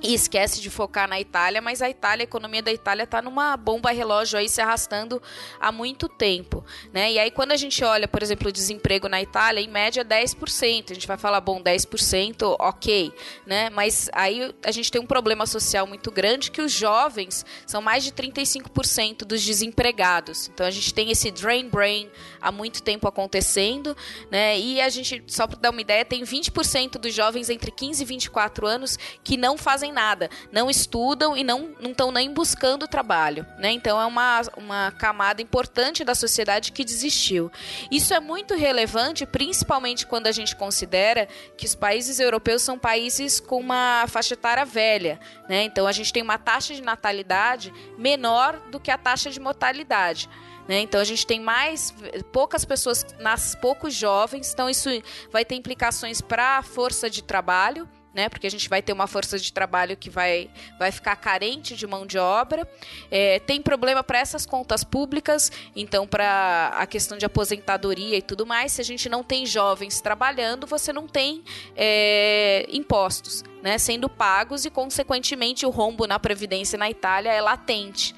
e esquece de focar na Itália, mas a Itália, a economia da Itália está numa bomba relógio aí se arrastando há muito tempo, né? E aí quando a gente olha, por exemplo, o desemprego na Itália, em média 10%, a gente vai falar, bom, 10%, OK, né? Mas aí a gente tem um problema social muito grande que os jovens são mais de 35% dos desempregados. Então a gente tem esse drain brain há muito tempo acontecendo, né? E a gente, só para dar uma ideia, tem 20% dos jovens entre 15 e 24 anos que não fazem nada, não estudam e não estão nem buscando trabalho, né? Então é uma, uma camada importante da sociedade que desistiu. Isso é muito relevante, principalmente quando a gente considera que os países europeus são países com uma faixa etária velha, né? Então a gente tem uma taxa de natalidade menor do que a taxa de mortalidade. Né? Então a gente tem mais poucas pessoas, nas poucos jovens, então isso vai ter implicações para a força de trabalho né? Porque a gente vai ter uma força de trabalho que vai, vai ficar carente de mão de obra. É, tem problema para essas contas públicas, então para a questão de aposentadoria e tudo mais. Se a gente não tem jovens trabalhando, você não tem é, impostos. Né, sendo pagos e, consequentemente, o rombo na Previdência na Itália é latente.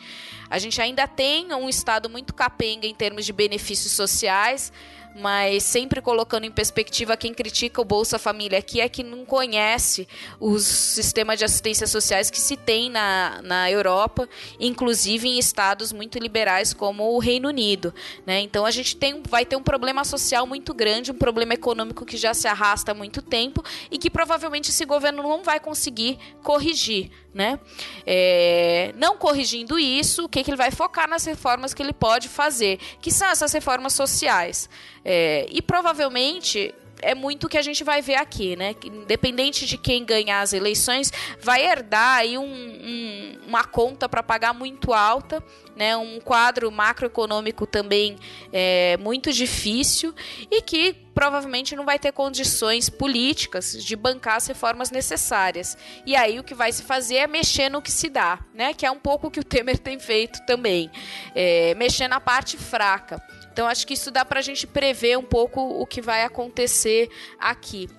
A gente ainda tem um Estado muito capenga em termos de benefícios sociais mas sempre colocando em perspectiva quem critica o Bolsa Família aqui é que não conhece os sistemas de assistência sociais que se tem na, na Europa, inclusive em estados muito liberais como o Reino Unido. Né? Então a gente tem, vai ter um problema social muito grande, um problema econômico que já se arrasta há muito tempo e que provavelmente esse governo não vai conseguir corrigir. Né? É, não corrigindo isso, o que, que ele vai focar nas reformas que ele pode fazer, que são essas reformas sociais. É, e provavelmente é muito o que a gente vai ver aqui, né? Independente de quem ganhar as eleições, vai herdar aí um, um, uma conta para pagar muito alta, né? Um quadro macroeconômico também é, muito difícil e que provavelmente não vai ter condições políticas de bancar as reformas necessárias. E aí o que vai se fazer é mexer no que se dá, né? Que é um pouco o que o Temer tem feito também, é, mexer na parte fraca. Então acho que isso dá para a gente prever um pouco o que vai acontecer aqui.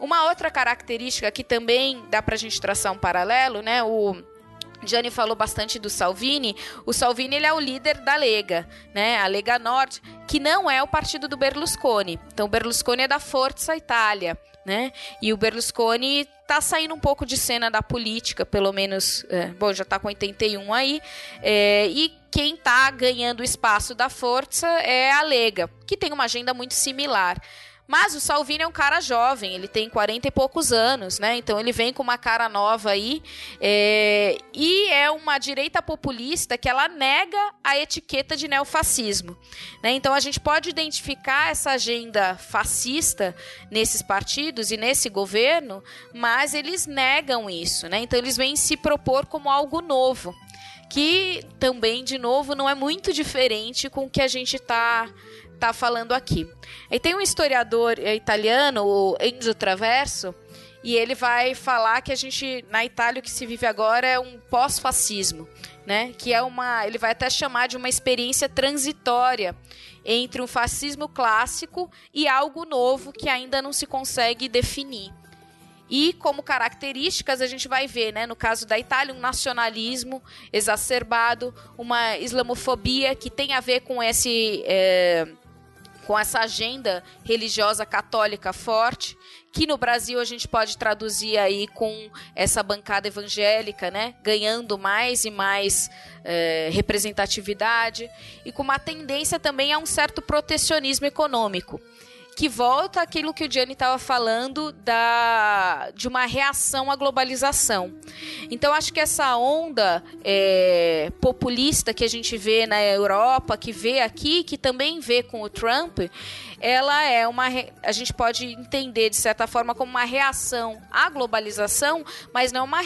Uma outra característica que também dá para a gente traçar um paralelo, né? O Gianni falou bastante do Salvini. O Salvini ele é o líder da Lega, né? A Lega Nord, que não é o partido do Berlusconi. Então, o Berlusconi é da Forza Itália, né? E o Berlusconi tá saindo um pouco de cena da política, pelo menos, é, bom, já tá com 81 aí, é, e quem está ganhando espaço da força é a Lega, que tem uma agenda muito similar. Mas o Salvini é um cara jovem, ele tem 40 e poucos anos, né? Então ele vem com uma cara nova aí. É... E é uma direita populista que ela nega a etiqueta de neofascismo. Né? Então a gente pode identificar essa agenda fascista nesses partidos e nesse governo, mas eles negam isso, né? Então eles vêm se propor como algo novo que também, de novo, não é muito diferente com o que a gente está tá falando aqui. E tem um historiador italiano, o Enzo Traverso, e ele vai falar que a gente, na Itália, o que se vive agora é um pós-fascismo, né? Que é uma. Ele vai até chamar de uma experiência transitória entre um fascismo clássico e algo novo que ainda não se consegue definir. E como características a gente vai ver, né, no caso da Itália, um nacionalismo exacerbado, uma islamofobia que tem a ver com esse é, com essa agenda religiosa católica forte, que no Brasil a gente pode traduzir aí com essa bancada evangélica, né, ganhando mais e mais é, representatividade e com uma tendência também a um certo protecionismo econômico que volta aquilo que o Gianni estava falando da, de uma reação à globalização. Então, acho que essa onda é, populista que a gente vê na Europa, que vê aqui, que também vê com o Trump, ela é uma. A gente pode entender, de certa forma, como uma reação à globalização, mas não uma,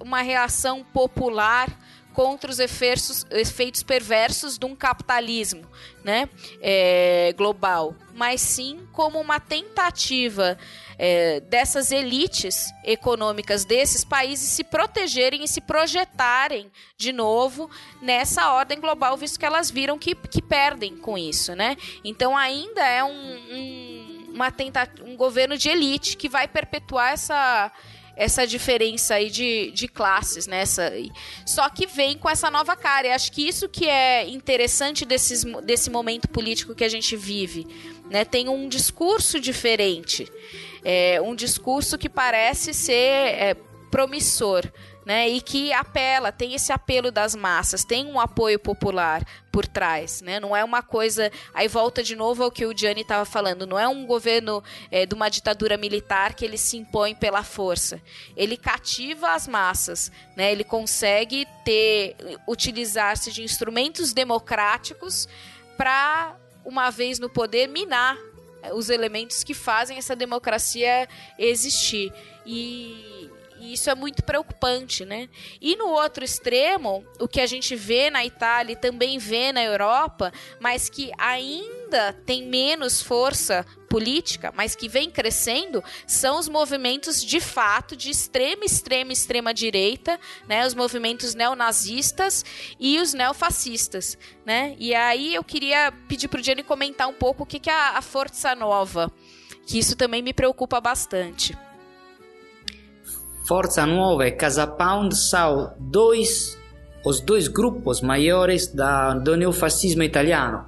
uma reação popular contra os efeitos, efeitos perversos de um capitalismo né, é, global, mas sim como uma tentativa é, dessas elites econômicas desses países se protegerem e se projetarem de novo nessa ordem global, visto que elas viram que, que perdem com isso. Né? Então ainda é um, um, uma tenta um governo de elite que vai perpetuar essa essa diferença aí de, de classes, né? Essa, só que vem com essa nova cara. E acho que isso que é interessante desses, desse momento político que a gente vive. Né? Tem um discurso diferente. É, um discurso que parece ser é, promissor né? E que apela, tem esse apelo das massas, tem um apoio popular por trás, né? Não é uma coisa. Aí volta de novo ao que o Gianni estava falando. Não é um governo é, de uma ditadura militar que ele se impõe pela força. Ele cativa as massas, né? Ele consegue ter utilizar-se de instrumentos democráticos para uma vez no poder minar os elementos que fazem essa democracia existir. E E isso é muito preocupante, né? E no outro extremo, o que a gente vê na Itália e também vê na Europa, mas que ainda tem menos força política, mas que vem crescendo, são os movimentos de fato de extrema, extrema, extrema direita, né? Os movimentos neonazistas e os neofascistas, né? E aí eu queria pedir para o Gianni comentar um pouco o que, que é a, Força Nova, que isso também me preocupa bastante. Forza Nuova e Casa Pound são dois, os dois grupos maiores da, do neofascismo italiano.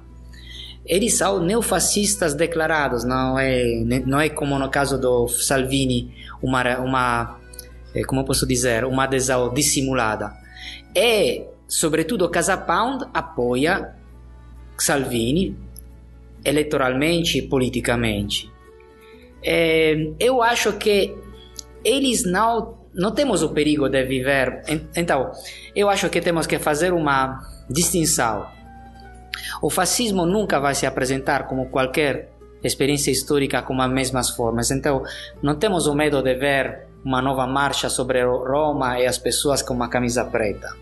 Eles são neofascistas declarados, não é, não é como no caso do Salvini, uma, uma eh, como posso dizer, uma adesão dissimulada. E, sobretudo, Casa Pound apoia Salvini eleitoralmente e politicamente. Eh, eu acho que eles não não temos o perigo de viver. Então, eu acho que temos que fazer uma distinção. O fascismo nunca vai se apresentar como qualquer experiência histórica com as mesmas formas. Então, não temos o medo de ver uma nova marcha sobre Roma e as pessoas com uma camisa preta.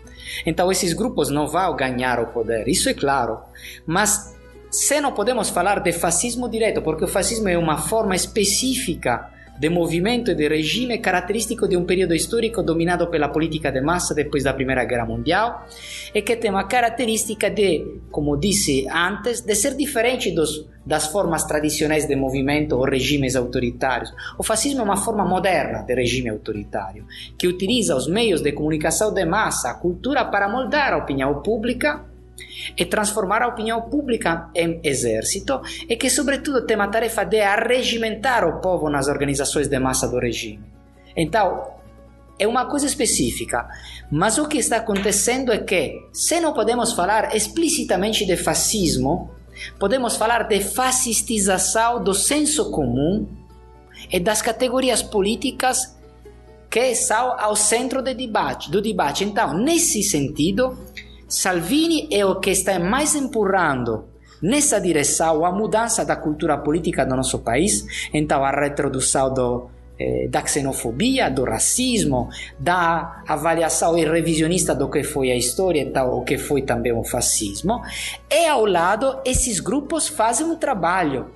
Então, esses grupos não vão ganhar o poder, isso é claro. Mas se não podemos falar de fascismo direto, porque o fascismo é uma forma específica de movimento e de regime caratterístico de un periodo storico dominato pela política de massa depois da Primeira Guerra Mundial e que tem uma característica de, como disse antes, de ser diferente dos, das formas tradicionais de movimento ou regimes autoritários. O fascismo é uma forma moderna de regime autoritário que utiliza os meios de comunicação de massa, a cultura, para moldar a opinião pública e transformar a opinião pública em exército e que, sobretudo, tem a tarefa de arregimentar o povo nas organizações de massa do regime. Então, é uma coisa específica, mas o que está acontecendo é que, se não podemos falar explicitamente de fascismo, podemos falar de fascistização do senso comum e das categorias políticas que são ao centro do debate. Então, nesse sentido, Salvini é o que está mais empurrando nessa direção a mudança da cultura política do nosso país, então a retrodução do, eh, da xenofobia, do racismo, da avaliação revisionista do que foi a história, então o que foi também o fascismo, e ao lado esses grupos fazem um trabalho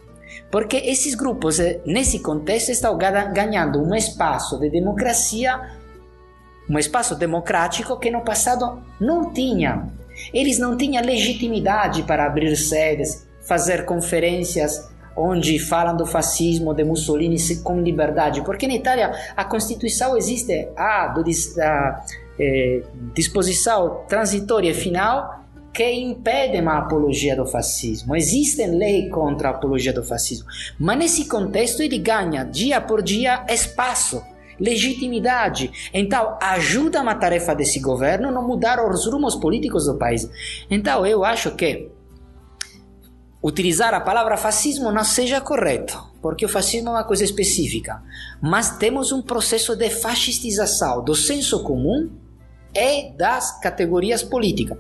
porque esses grupos, eh, nesse contexto, estão ganhando um espaço de democracia um espaço democrático que no passado não tinha. Eles não tinham legitimidade para abrir sedes, fazer conferências onde falam do fascismo de Mussolini com liberdade, porque na Itália a Constituição existe a, a eh, disposição transitória final que impede a apologia do fascismo. Existem leis contra a apologia do fascismo, mas nesse contexto ele ganha dia por dia espaço legitimidade. Então, ajuda uma tarefa desse governo não mudar os rumos políticos do país. Então, eu acho que utilizar a palavra fascismo não seja correto, porque o fascismo é uma coisa específica. Mas temos um processo de fascistização do senso comum e das categorias políticas.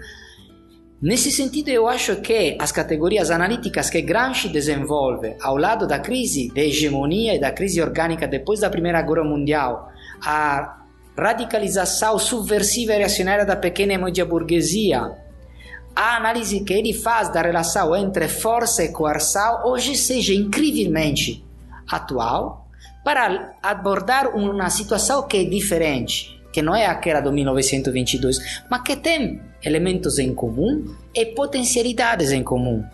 Nesse sentido, eu acho que as categorias analíticas que Gramsci desenvolve ao lado da crise de hegemonia e da crise orgânica depois da Primeira Guerra Mundial, a radicalização subversiva e reacionária da pequena e média burguesia, a análise que ele faz da relação entre força e coerção hoje seja incrivelmente atual para abordar uma situação que é diferente que não é aquela do 1922, mas que tem elementos em comum e potencialidades em comum.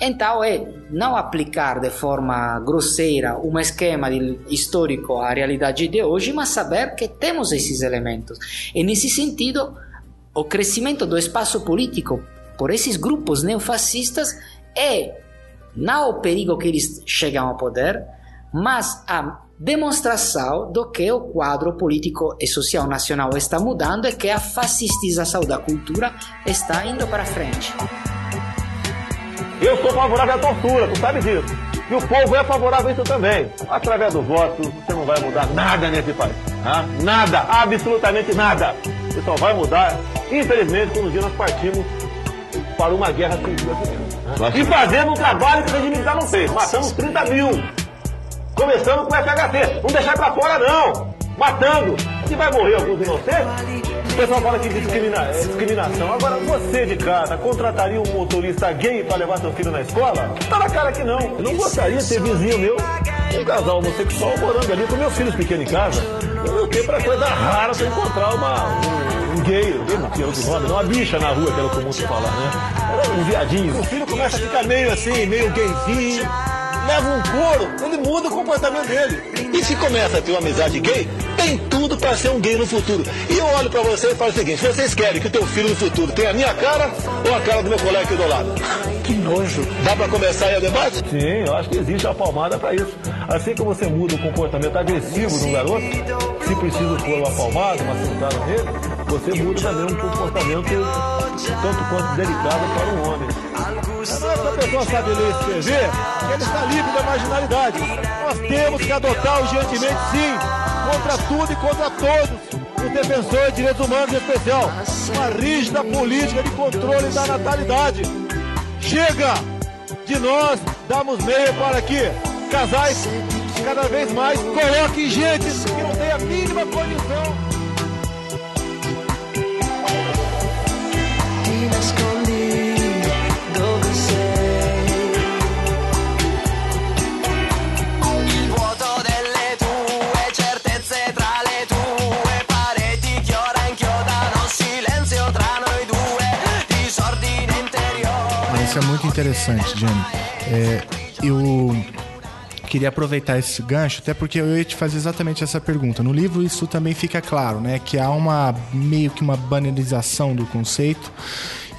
Então é não aplicar de forma grosseira um esquema histórico à realidade de hoje, mas saber que temos esses elementos. E nesse sentido, o crescimento do espaço político por esses grupos neofascistas é não o perigo que eles chegam ao poder, mas a demonstração do que o quadro político e social nacional está mudando e que a fascistização da cultura está indo para frente. Eu sou favorável à tortura, tu sabe disso. E o povo é favorável a isso também. Através do voto, você não vai mudar nada nesse país. Tá? Nada, absolutamente nada. Você só vai mudar, infelizmente, quando um dia nós partimos para uma guerra civil aqui E fazendo um trabalho que o regime militar não fez. Matamos 30 mil. Começando com o FHC. Não deixar pra fora, não. matando. E vai morrer alguns inocentes? O pessoal fala que discrimina, é discriminação. Agora, você de casa contrataria um motorista gay para levar seu filho na escola? Tá na cara que não. Eu não gostaria de ter vizinho meu, um casal homossexual morando ali com meus filhos pequenos em casa. Eu tenho pra coisa rara pra encontrar uma, um, um gay, não tinha outro nome, não, uma bicha na rua, que era comum se falar, né? Era um viadinho. O filho começa a ficar meio assim, meio gayzinho leva um couro, ele muda o comportamento dele. E se começa a ter uma amizade gay, tem tudo para ser um gay no futuro. E eu olho para você e falo o seguinte: vocês querem que o teu filho no futuro tenha a minha cara ou a cara do meu colega aqui do lado? Que nojo. Dá para começar aí o debate? Sim, eu acho que existe a palmada para isso. Assim que você muda o comportamento agressivo de um garoto, se preciso pôr uma palmada, uma sentada nele, você muda também um comportamento tanto quanto delicado para um homem. É a pessoa sabe ler e escrever, ele está livre da marginalidade. Nós temos que adotar urgentemente, sim, contra tudo e contra todos os defensores de direitos humanos, em especial, uma rígida política de controle da natalidade. Chega de nós darmos meio para que casais cada vez mais coloquem gente que não tem a mínima condição Isso é muito interessante, Jenny. É, eu queria aproveitar esse gancho, até porque eu ia te fazer exatamente essa pergunta. No livro isso também fica claro, né? Que há uma meio que uma banalização do conceito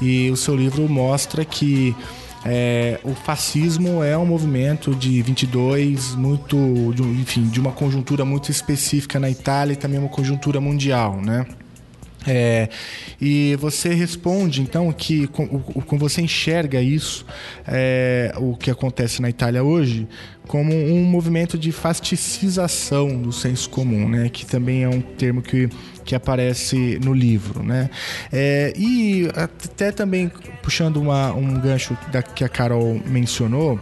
e o seu livro mostra que é, o fascismo é um movimento de 22 muito, de, enfim, de uma conjuntura muito específica na Itália e também uma conjuntura mundial, né? É, e você responde então que com, você enxerga isso, é, o que acontece na Itália hoje, como um movimento de fasticização do senso comum, né? Que também é um termo que, que aparece no livro, né? É, e até também puxando uma- um gancho da, que a Carol mencionou,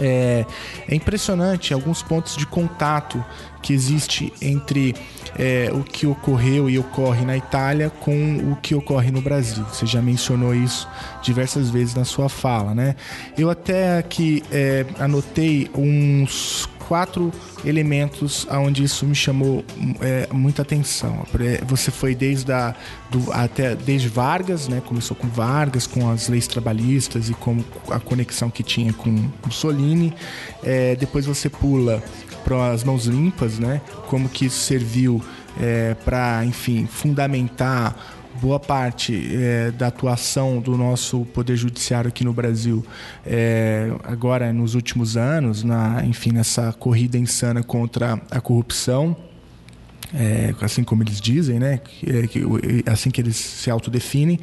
é, é impressionante alguns pontos de contato que existe entre é, o que ocorreu e ocorre na Itália com o que ocorre no Brasil. Você já mencionou isso diversas vezes na sua fala, né? Eu até aqui é, anotei uns quatro elementos onde isso me chamou é, muita atenção. É, Você foi desde a, do, até desde Vargas, né? Começou com Vargas, com as leis trabalhistas e com a conexão que tinha com Mussolini. É, depois você pula para as mãos limpas, né? Como que isso serviu para, enfim, fundamentar boa parte é, da atuação do nosso poder judiciário aqui no Brasil é, agora nos últimos anos, na, enfim, nessa corrida insana contra a corrupção. É, assim como eles dizem, né? Que, é, assim que eles se autodefinem.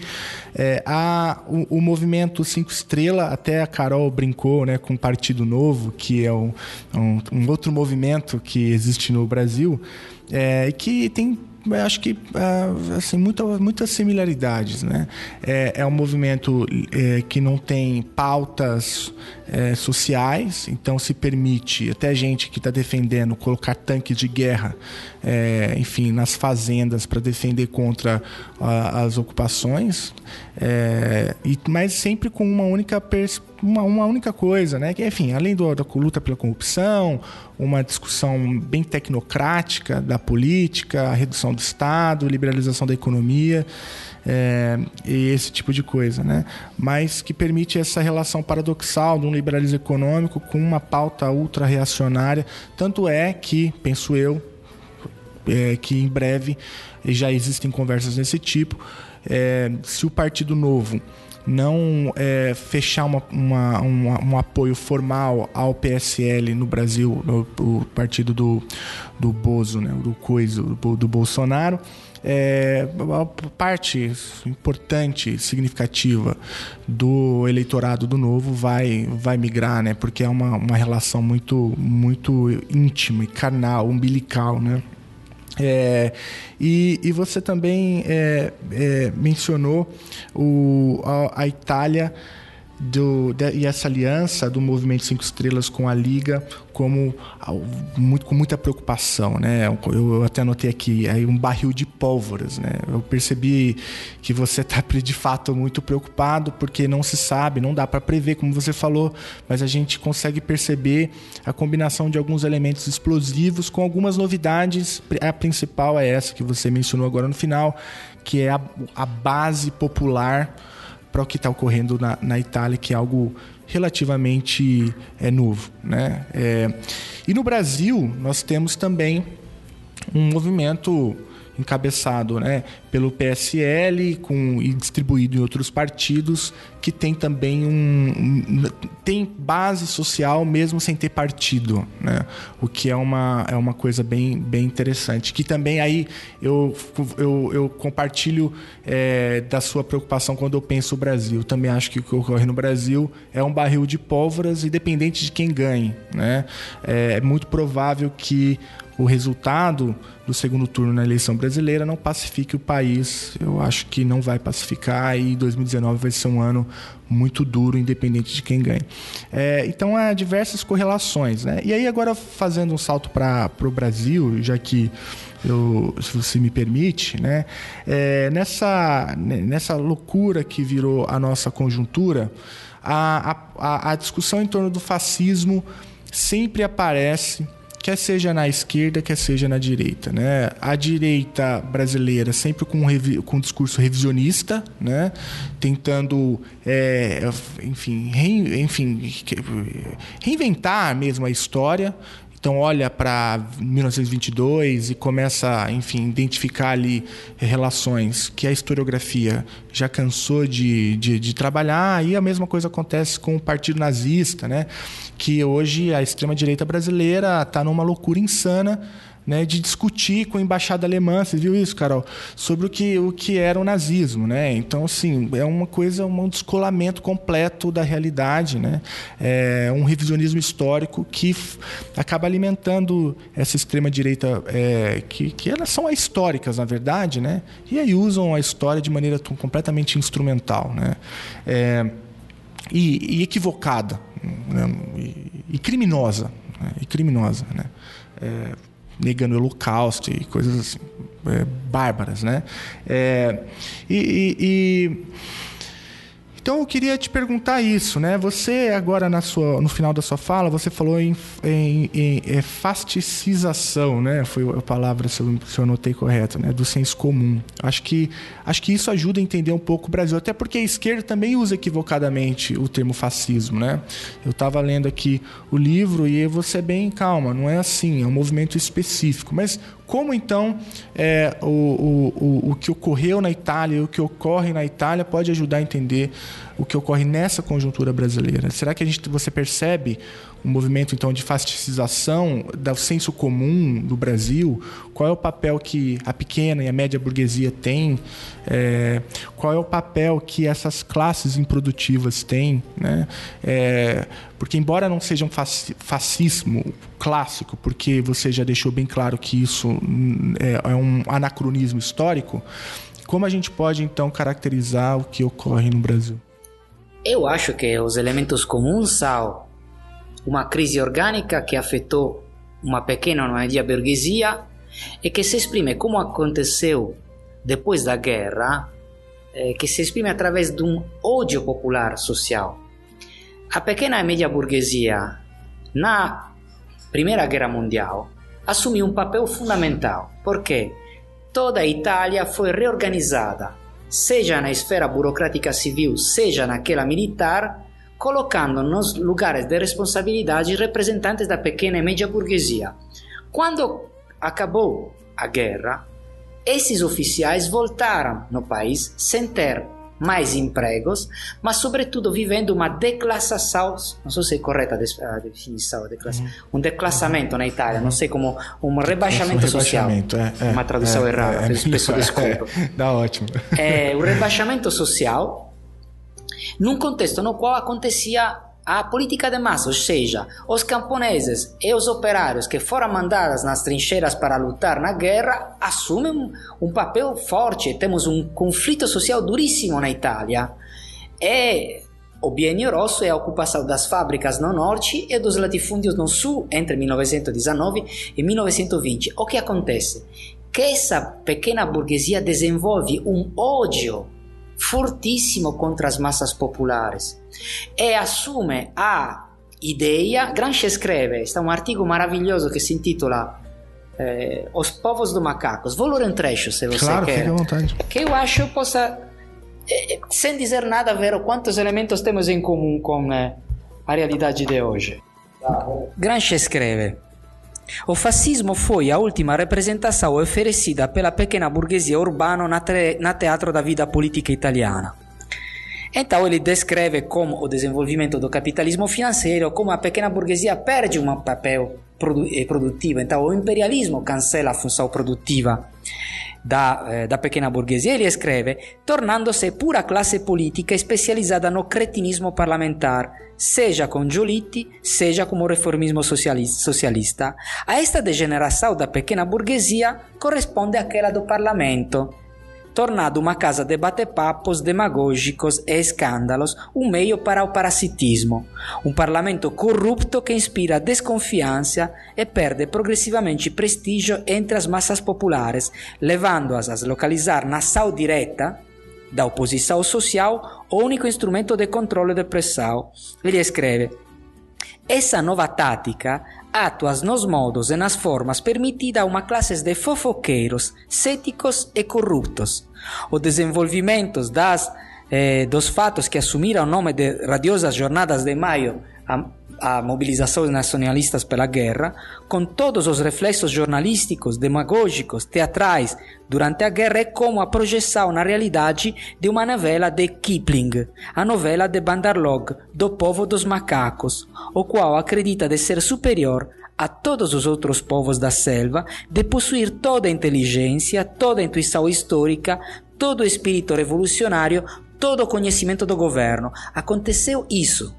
É, há o, o movimento Cinco Estrela, até a Carol brincou né, com o Partido Novo, que é um, um, um outro movimento que existe no Brasil, é, que tem acho que ah, assim muita, muitas similaridades né? É, é um movimento é, que não tem pautas é, sociais então se permite até gente que está defendendo colocar tanques de guerra é, enfim nas fazendas para defender contra ah, as ocupações é, e mas sempre com uma única uma, uma única coisa, né? Que, enfim, além do, da luta pela corrupção, uma discussão bem tecnocrática da política, a redução do Estado, liberalização da economia é, e esse tipo de coisa, né? Mas que permite essa relação paradoxal de um liberalismo econômico com uma pauta ultra reacionária. Tanto é que, penso eu, é, que em breve já existem conversas desse tipo. É, se o Partido Novo não é, fechar uma, uma- uma- um apoio formal ao PSL no Brasil, o partido do, do Bozo, né, do Coiso, do, do Bolsonaro, é, parte importante, significativa do eleitorado do Novo vai, vai migrar, né, porque é uma, uma relação muito, muito íntima e carnal, umbilical, né? É, e, e você também é, é, mencionou o, a, a Itália do, de, e essa aliança do Movimento Cinco Estrelas com a Liga como muito, com muita preocupação, né? Eu, eu até anotei aqui aí um barril de pólvoras, né? Eu percebi que você está de fato muito preocupado porque não se sabe, não dá para prever, como você falou, mas a gente consegue perceber a combinação de alguns elementos explosivos com algumas novidades. A principal é essa que você mencionou agora no final, que é a, a base popular para o que está ocorrendo na, na, Itália, que é algo relativamente é, novo. Né? É, e no Brasil, nós temos também um movimento encabeçado né, pelo PSL com, e distribuído em outros partidos, que tem também um, um, tem base social mesmo sem ter partido, né? o que é uma, é uma coisa bem, bem interessante. Que também aí eu, eu, eu compartilho é, da sua preocupação quando eu penso o Brasil. Também acho que o que ocorre no Brasil é um barril de pólvoras, independente de quem ganhe. Né? É, é muito provável que o resultado do segundo turno na eleição brasileira não pacifique o país. Eu acho que não vai pacificar e 2019 vai ser um ano muito duro, independente de quem ganhe. É, então há diversas correlações. Né? E aí, agora fazendo um salto para o Brasil, já que eu, se você me permite, né? É, nessa, nessa loucura que virou a nossa conjuntura, a, a, a discussão em torno do fascismo sempre aparece quer seja na esquerda, quer seja na direita, né? A direita brasileira sempre com um, com um discurso revisionista, né? Tentando, é, enfim, enfim, reinventar mesmo a história, então olha para 1922 e começa, enfim, identificar ali relações que a historiografia já cansou de, de, de, trabalhar e a mesma coisa acontece com o Partido Nazista, né? Que hoje a extrema direita brasileira está numa loucura insana né, de discutir com a embaixada alemã, você viu isso, Carol? Sobre o que, o que era o nazismo, né? Então, assim, é uma coisa, um descolamento completo da realidade, né? É um revisionismo histórico que acaba alimentando essa extrema direita, é, que, que elas são históricas, na verdade, né? E aí usam a história de maneira completamente instrumental, né? É, e, e, equivocada né? e, e, criminosa, né? e criminosa, né? É, negando o holocausto e coisas assim, é, bárbaras, né? É, e, e, e então eu queria te perguntar isso, né? Você agora na sua, no final da sua fala, você falou em, em, em é, fasticização, né? Foi a palavra, se eu, se eu anotei correto, né? Do senso comum. Acho que, acho que isso ajuda a entender um pouco o Brasil, até porque a esquerda também usa equivocadamente o termo fascismo, né? Eu estava lendo aqui o livro e você é bem calma, não é assim, é um movimento específico. Mas como então é, o, o, o, o que ocorreu na Itália o que ocorre na Itália pode ajudar a entender o que ocorre nessa conjuntura brasileira? Será que a gente, você percebe um movimento então de fasticização do senso comum do Brasil? Qual é o papel que a pequena e a média burguesia têm? É, qual é o papel que essas classes improdutivas têm? Né? É, porque embora não seja um fascismo clássico, porque você já deixou bem claro que isso é, é um anacronismo histórico, como a gente pode então caracterizar o que ocorre no Brasil? Eu acho que os elementos comuns são uma crise orgânica que afetou uma pequena média burguesia e que se exprime como aconteceu depois da guerra, eh, que se exprime através de um ódio popular social. A pequena e média burguesia, na Primeira Guerra Mundial, assumiu um papel fundamental, porque toda a Itália foi reorganizada, seja na esfera burocrática civil, seja naquela militar, colocando nos lugares de responsabilidade representantes da pequena e média burguesia. Quando acabou a guerra, esses oficiais voltaram no país sem ter mais empregos, mas sobretudo vivendo uma declassação, não sei se é correta a definição, uhum. um declassamento na Itália, não sei como um rebaixamento, um social, é, é, uma tradução é, errada, é, peço desculpa. dá ótimo. É um rebaixamento social num contexto no qual acontecia a política de massa, ou seja, os camponeses e os operários que foram mandados nas trincheiras para lutar na guerra assumem um papel forte. Temos um conflito social duríssimo na Itália. E O biênio rosso é a ocupação das fábricas no norte e dos latifúndios no sul entre 1919 e 1920. O que acontece? Que essa pequena burguesia desenvolve um ódio fortissimo contra as massas populares e assume a ideia. Gramsci escreve, está um artigo maravilhoso que se intitola eh, Os Povos do Macacos. Vou ler um trecho se você Claro, quer. fique à vontade. Que eu acho possa, eh, sem dizer nada vero, quantos elementos temos em comum com eh, a realidade de hoje. Gramsci escreve: O fascismo foi a última representação oferecida pela pequena burguesia urbana na, tre- na teatro da vida política italiana. Então ele descreve como o desenvolvimento do capitalismo financeiro, como a pequena burguesia perde um papel eh, produtivo. Então o imperialismo cancela a função produtiva da, eh, da pequena burguesia. Ele escreve, tornando-se pura classe política especializada no cretinismo parlamentar, seja com Giolitti, seja como reformismo socialis- socialista. A esta degeneração da pequena burguesia corresponde àquela do parlamento, tornado uma casa de bate-papos demagógicos e escândalos, um meio para o parasitismo. Um parlamento corrupto que inspira desconfiança e perde progressivamente prestígio entre as massas populares, levando-as a localizar na direta da oposição social o único instrumento de controle de pressão. Ele escreve essa nova tática atua nos modos e nas formas permitida a uma classe de fofoqueiros, céticos e corruptos. O desenvolvimento das, eh, dos fatos que assumiram o nome de radiosas Jornadas de Maio, a, a mobilizações nacionalistas pela guerra, com todos os reflexos jornalísticos, demagógicos, teatrais durante a guerra, é como a projeção na realidade de uma novela de Kipling, a novela de Bandarlog, do povo dos macacos, o qual acredita de ser superior a todos os outros povos da selva, de possuir toda a inteligência, toda a intuição histórica, todo o espírito revolucionário, todo o conhecimento do governo. Aconteceu isso.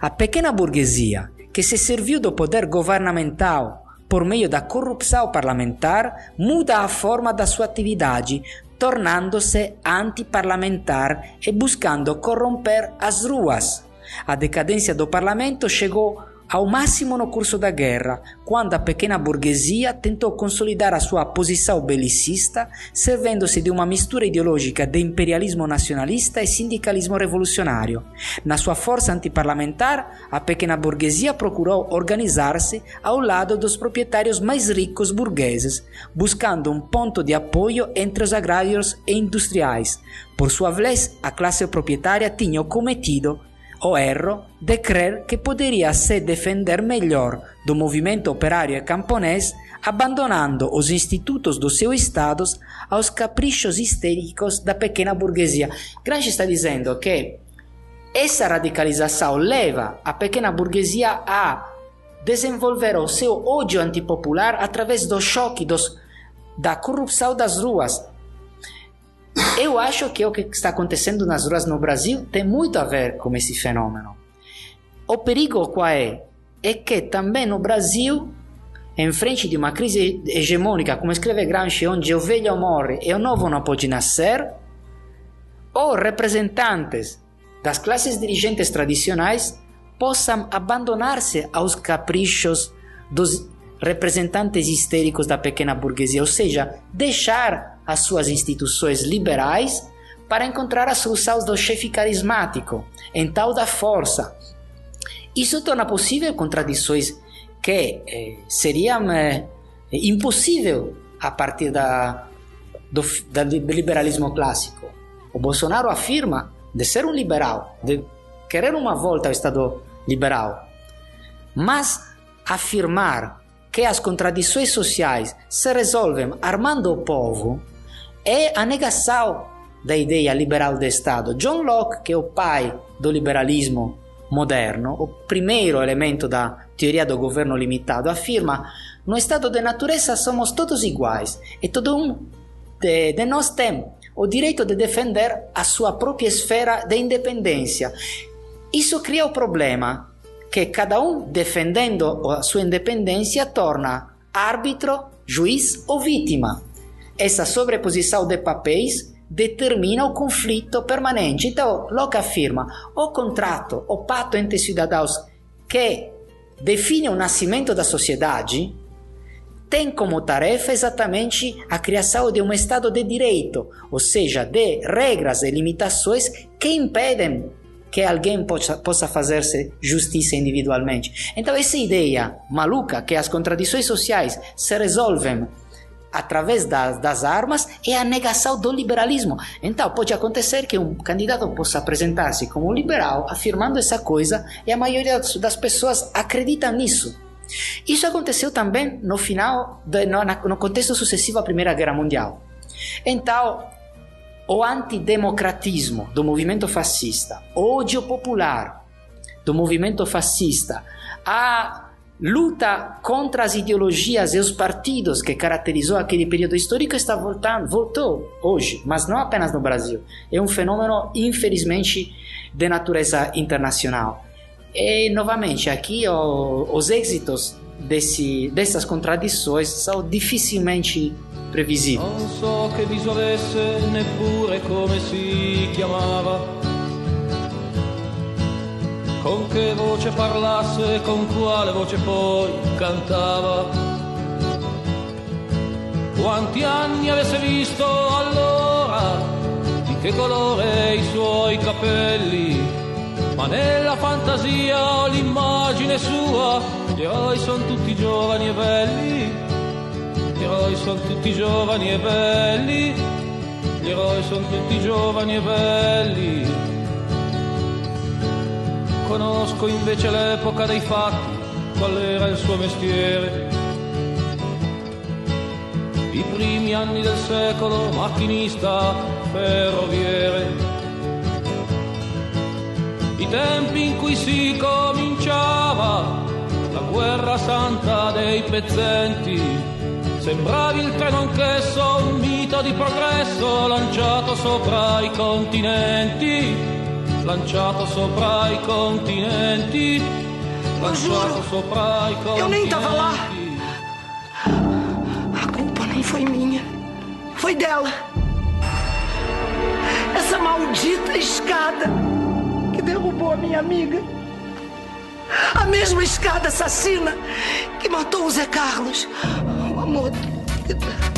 A pequena burguesia, que se serviu do poder governamental por meio da corrupção parlamentar, muda a forma da sua atividade, tornando-se antiparlamentar e buscando corromper as ruas. A decadência do parlamento chegou ao máximo no curso da guerra, quando a pequena burguesia tentou consolidar a sua posição belicista, servendo-se de uma mistura ideológica de imperialismo nacionalista e sindicalismo revolucionário. Na sua força antiparlamentar, a pequena burguesia procurou organizar-se ao lado dos proprietários mais ricos burgueses, buscando um ponto de apoio entre os agrários e industriais. Por sua vez, a classe proprietária tinha cometido o erro de crer que poderia se defender melhor do movimento operário e camponês, abandonando os institutos dos seus estados aos caprichos histéricos da pequena burguesia. Gramsci está dizendo que essa radicalização leva a pequena burguesia a desenvolver o seu ódio antipopular através do choque dos, da corrupção das ruas, eu acho que o que está acontecendo nas ruas no Brasil tem muito a ver com esse fenômeno. O perigo qual é? É que também no Brasil, em frente de uma crise hegemônica, como escreve Gramsci, onde o velho morre e o novo não pode nascer, os representantes das classes dirigentes tradicionais possam abandonar-se aos caprichos dos representantes histéricos da pequena burguesia, ou seja, deixar as suas instituições liberais para encontrar a solução do chefe carismático, em tal da força. Isso torna possível contradições que eh, seriam eh, impossível a partir da, do, do liberalismo clássico. O Bolsonaro afirma de ser um liberal, de querer uma volta ao Estado liberal, mas afirmar que as contradições sociais se resolvem armando o povo é a negação da ideia liberal do Estado. John Locke, que é o pai do liberalismo moderno, o primeiro elemento da teoria do governo limitado, afirma: no estado de natureza somos todos iguais e todo um de, de nós tem o direito de defender a sua própria esfera de independência. Isso cria o problema que cada um defendendo a sua independência torna árbitro, juiz ou vítima. Essa sobreposição de papéis determina o conflito permanente. Então, Locke afirma o contrato, o pacto entre cidadãos que define o nascimento da sociedade tem como tarefa exatamente a criação de um Estado de direito, ou seja, de regras e limitações que impedem que alguém possa, possa fazer-se justiça individualmente. Então, essa ideia maluca que as contradições sociais se resolvem através das, das armas é a negação do liberalismo. Então, pode acontecer que um candidato possa apresentar-se como liberal afirmando essa coisa e a maioria das pessoas acreditam nisso. Isso aconteceu também no final, de, no, no contexto sucessivo à Primeira Guerra Mundial. Então, o antidemocratismo do movimento fascista, o ódio popular do movimento fascista, a luta contra as ideologias e os partidos que caracterizou aquele período histórico está voltando, voltou hoje, mas não apenas no Brasil. É um fenômeno, infelizmente, de natureza internacional. E, novamente, aqui o, os êxitos desse, dessas contradições são dificilmente previsíveis. Con che voce parlasse, con quale voce poi cantava. Quanti anni avesse visto allora, di che colore i suoi capelli, ma nella fantasia ho l'immagine sua, gli eroi sono tutti giovani e belli, gli eroi sono tutti giovani e belli, gli eroi sono tutti giovani e belli. Conosco invece l'epoca dei fatti, qual era il suo mestiere. I primi anni del secolo, macchinista, ferroviere. I tempi in cui si cominciava la guerra santa dei pezzenti. Sembravi il treno anch'esso, un mito di progresso lanciato sopra i continenti lanciato sopra i continenti, lanciato sopra i continenti. Eu nem tava lá. A culpa nem foi minha. Foi dela. Essa maldita escada que derrubou a minha amiga. A mesma escada assassina que matou o Zé Carlos. O amor de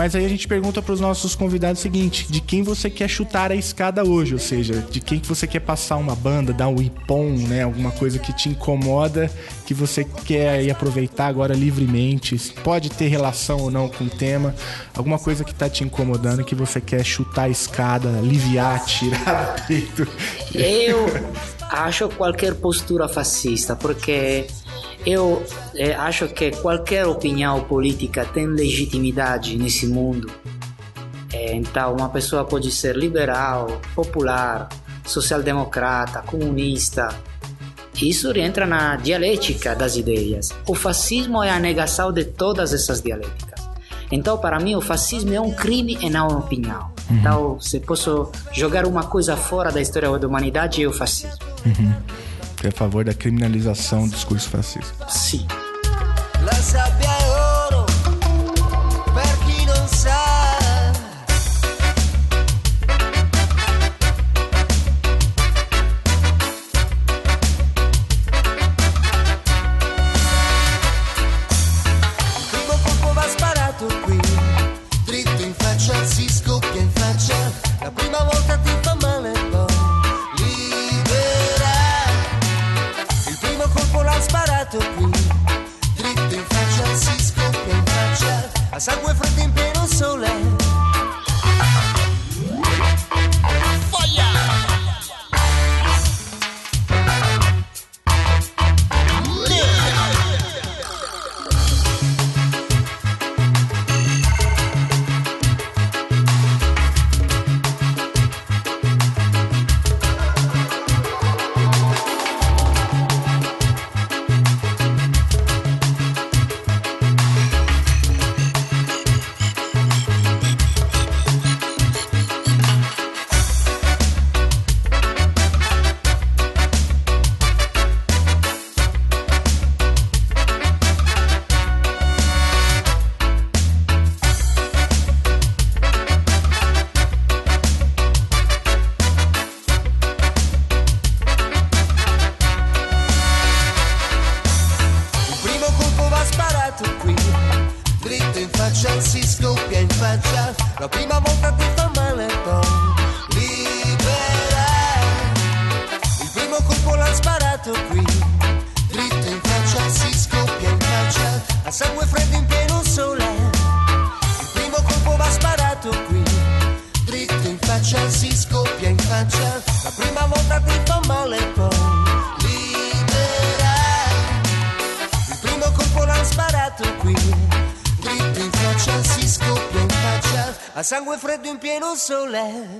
mas aí a gente pergunta pros nossos convidados o seguinte: de quem você quer chutar a escada hoje? Ou seja, de quem que você quer passar uma banda, dar um ipom, né? Alguma coisa que te incomoda, que você quer aí aproveitar agora livremente. Pode ter relação ou não com o tema. Alguma coisa que tá te incomodando que você quer chutar a escada, aliviar, tirar do peito. Eu acho qualquer postura fascista, porque eu eh, acho que qualquer opinião política tem legitimidade nesse mundo. Eh, então, uma pessoa pode ser liberal, popular, social-democrata, comunista. Isso entra na dialética das ideias. O fascismo é a negação de todas essas dialéticas. Então, para mim, o fascismo é um crime e não uma opinião. Então, se posso jogar uma coisa fora da história da humanidade, é o fascismo. Uhum. Você é a favor da criminalização do discurso fascista. Sim. so loud.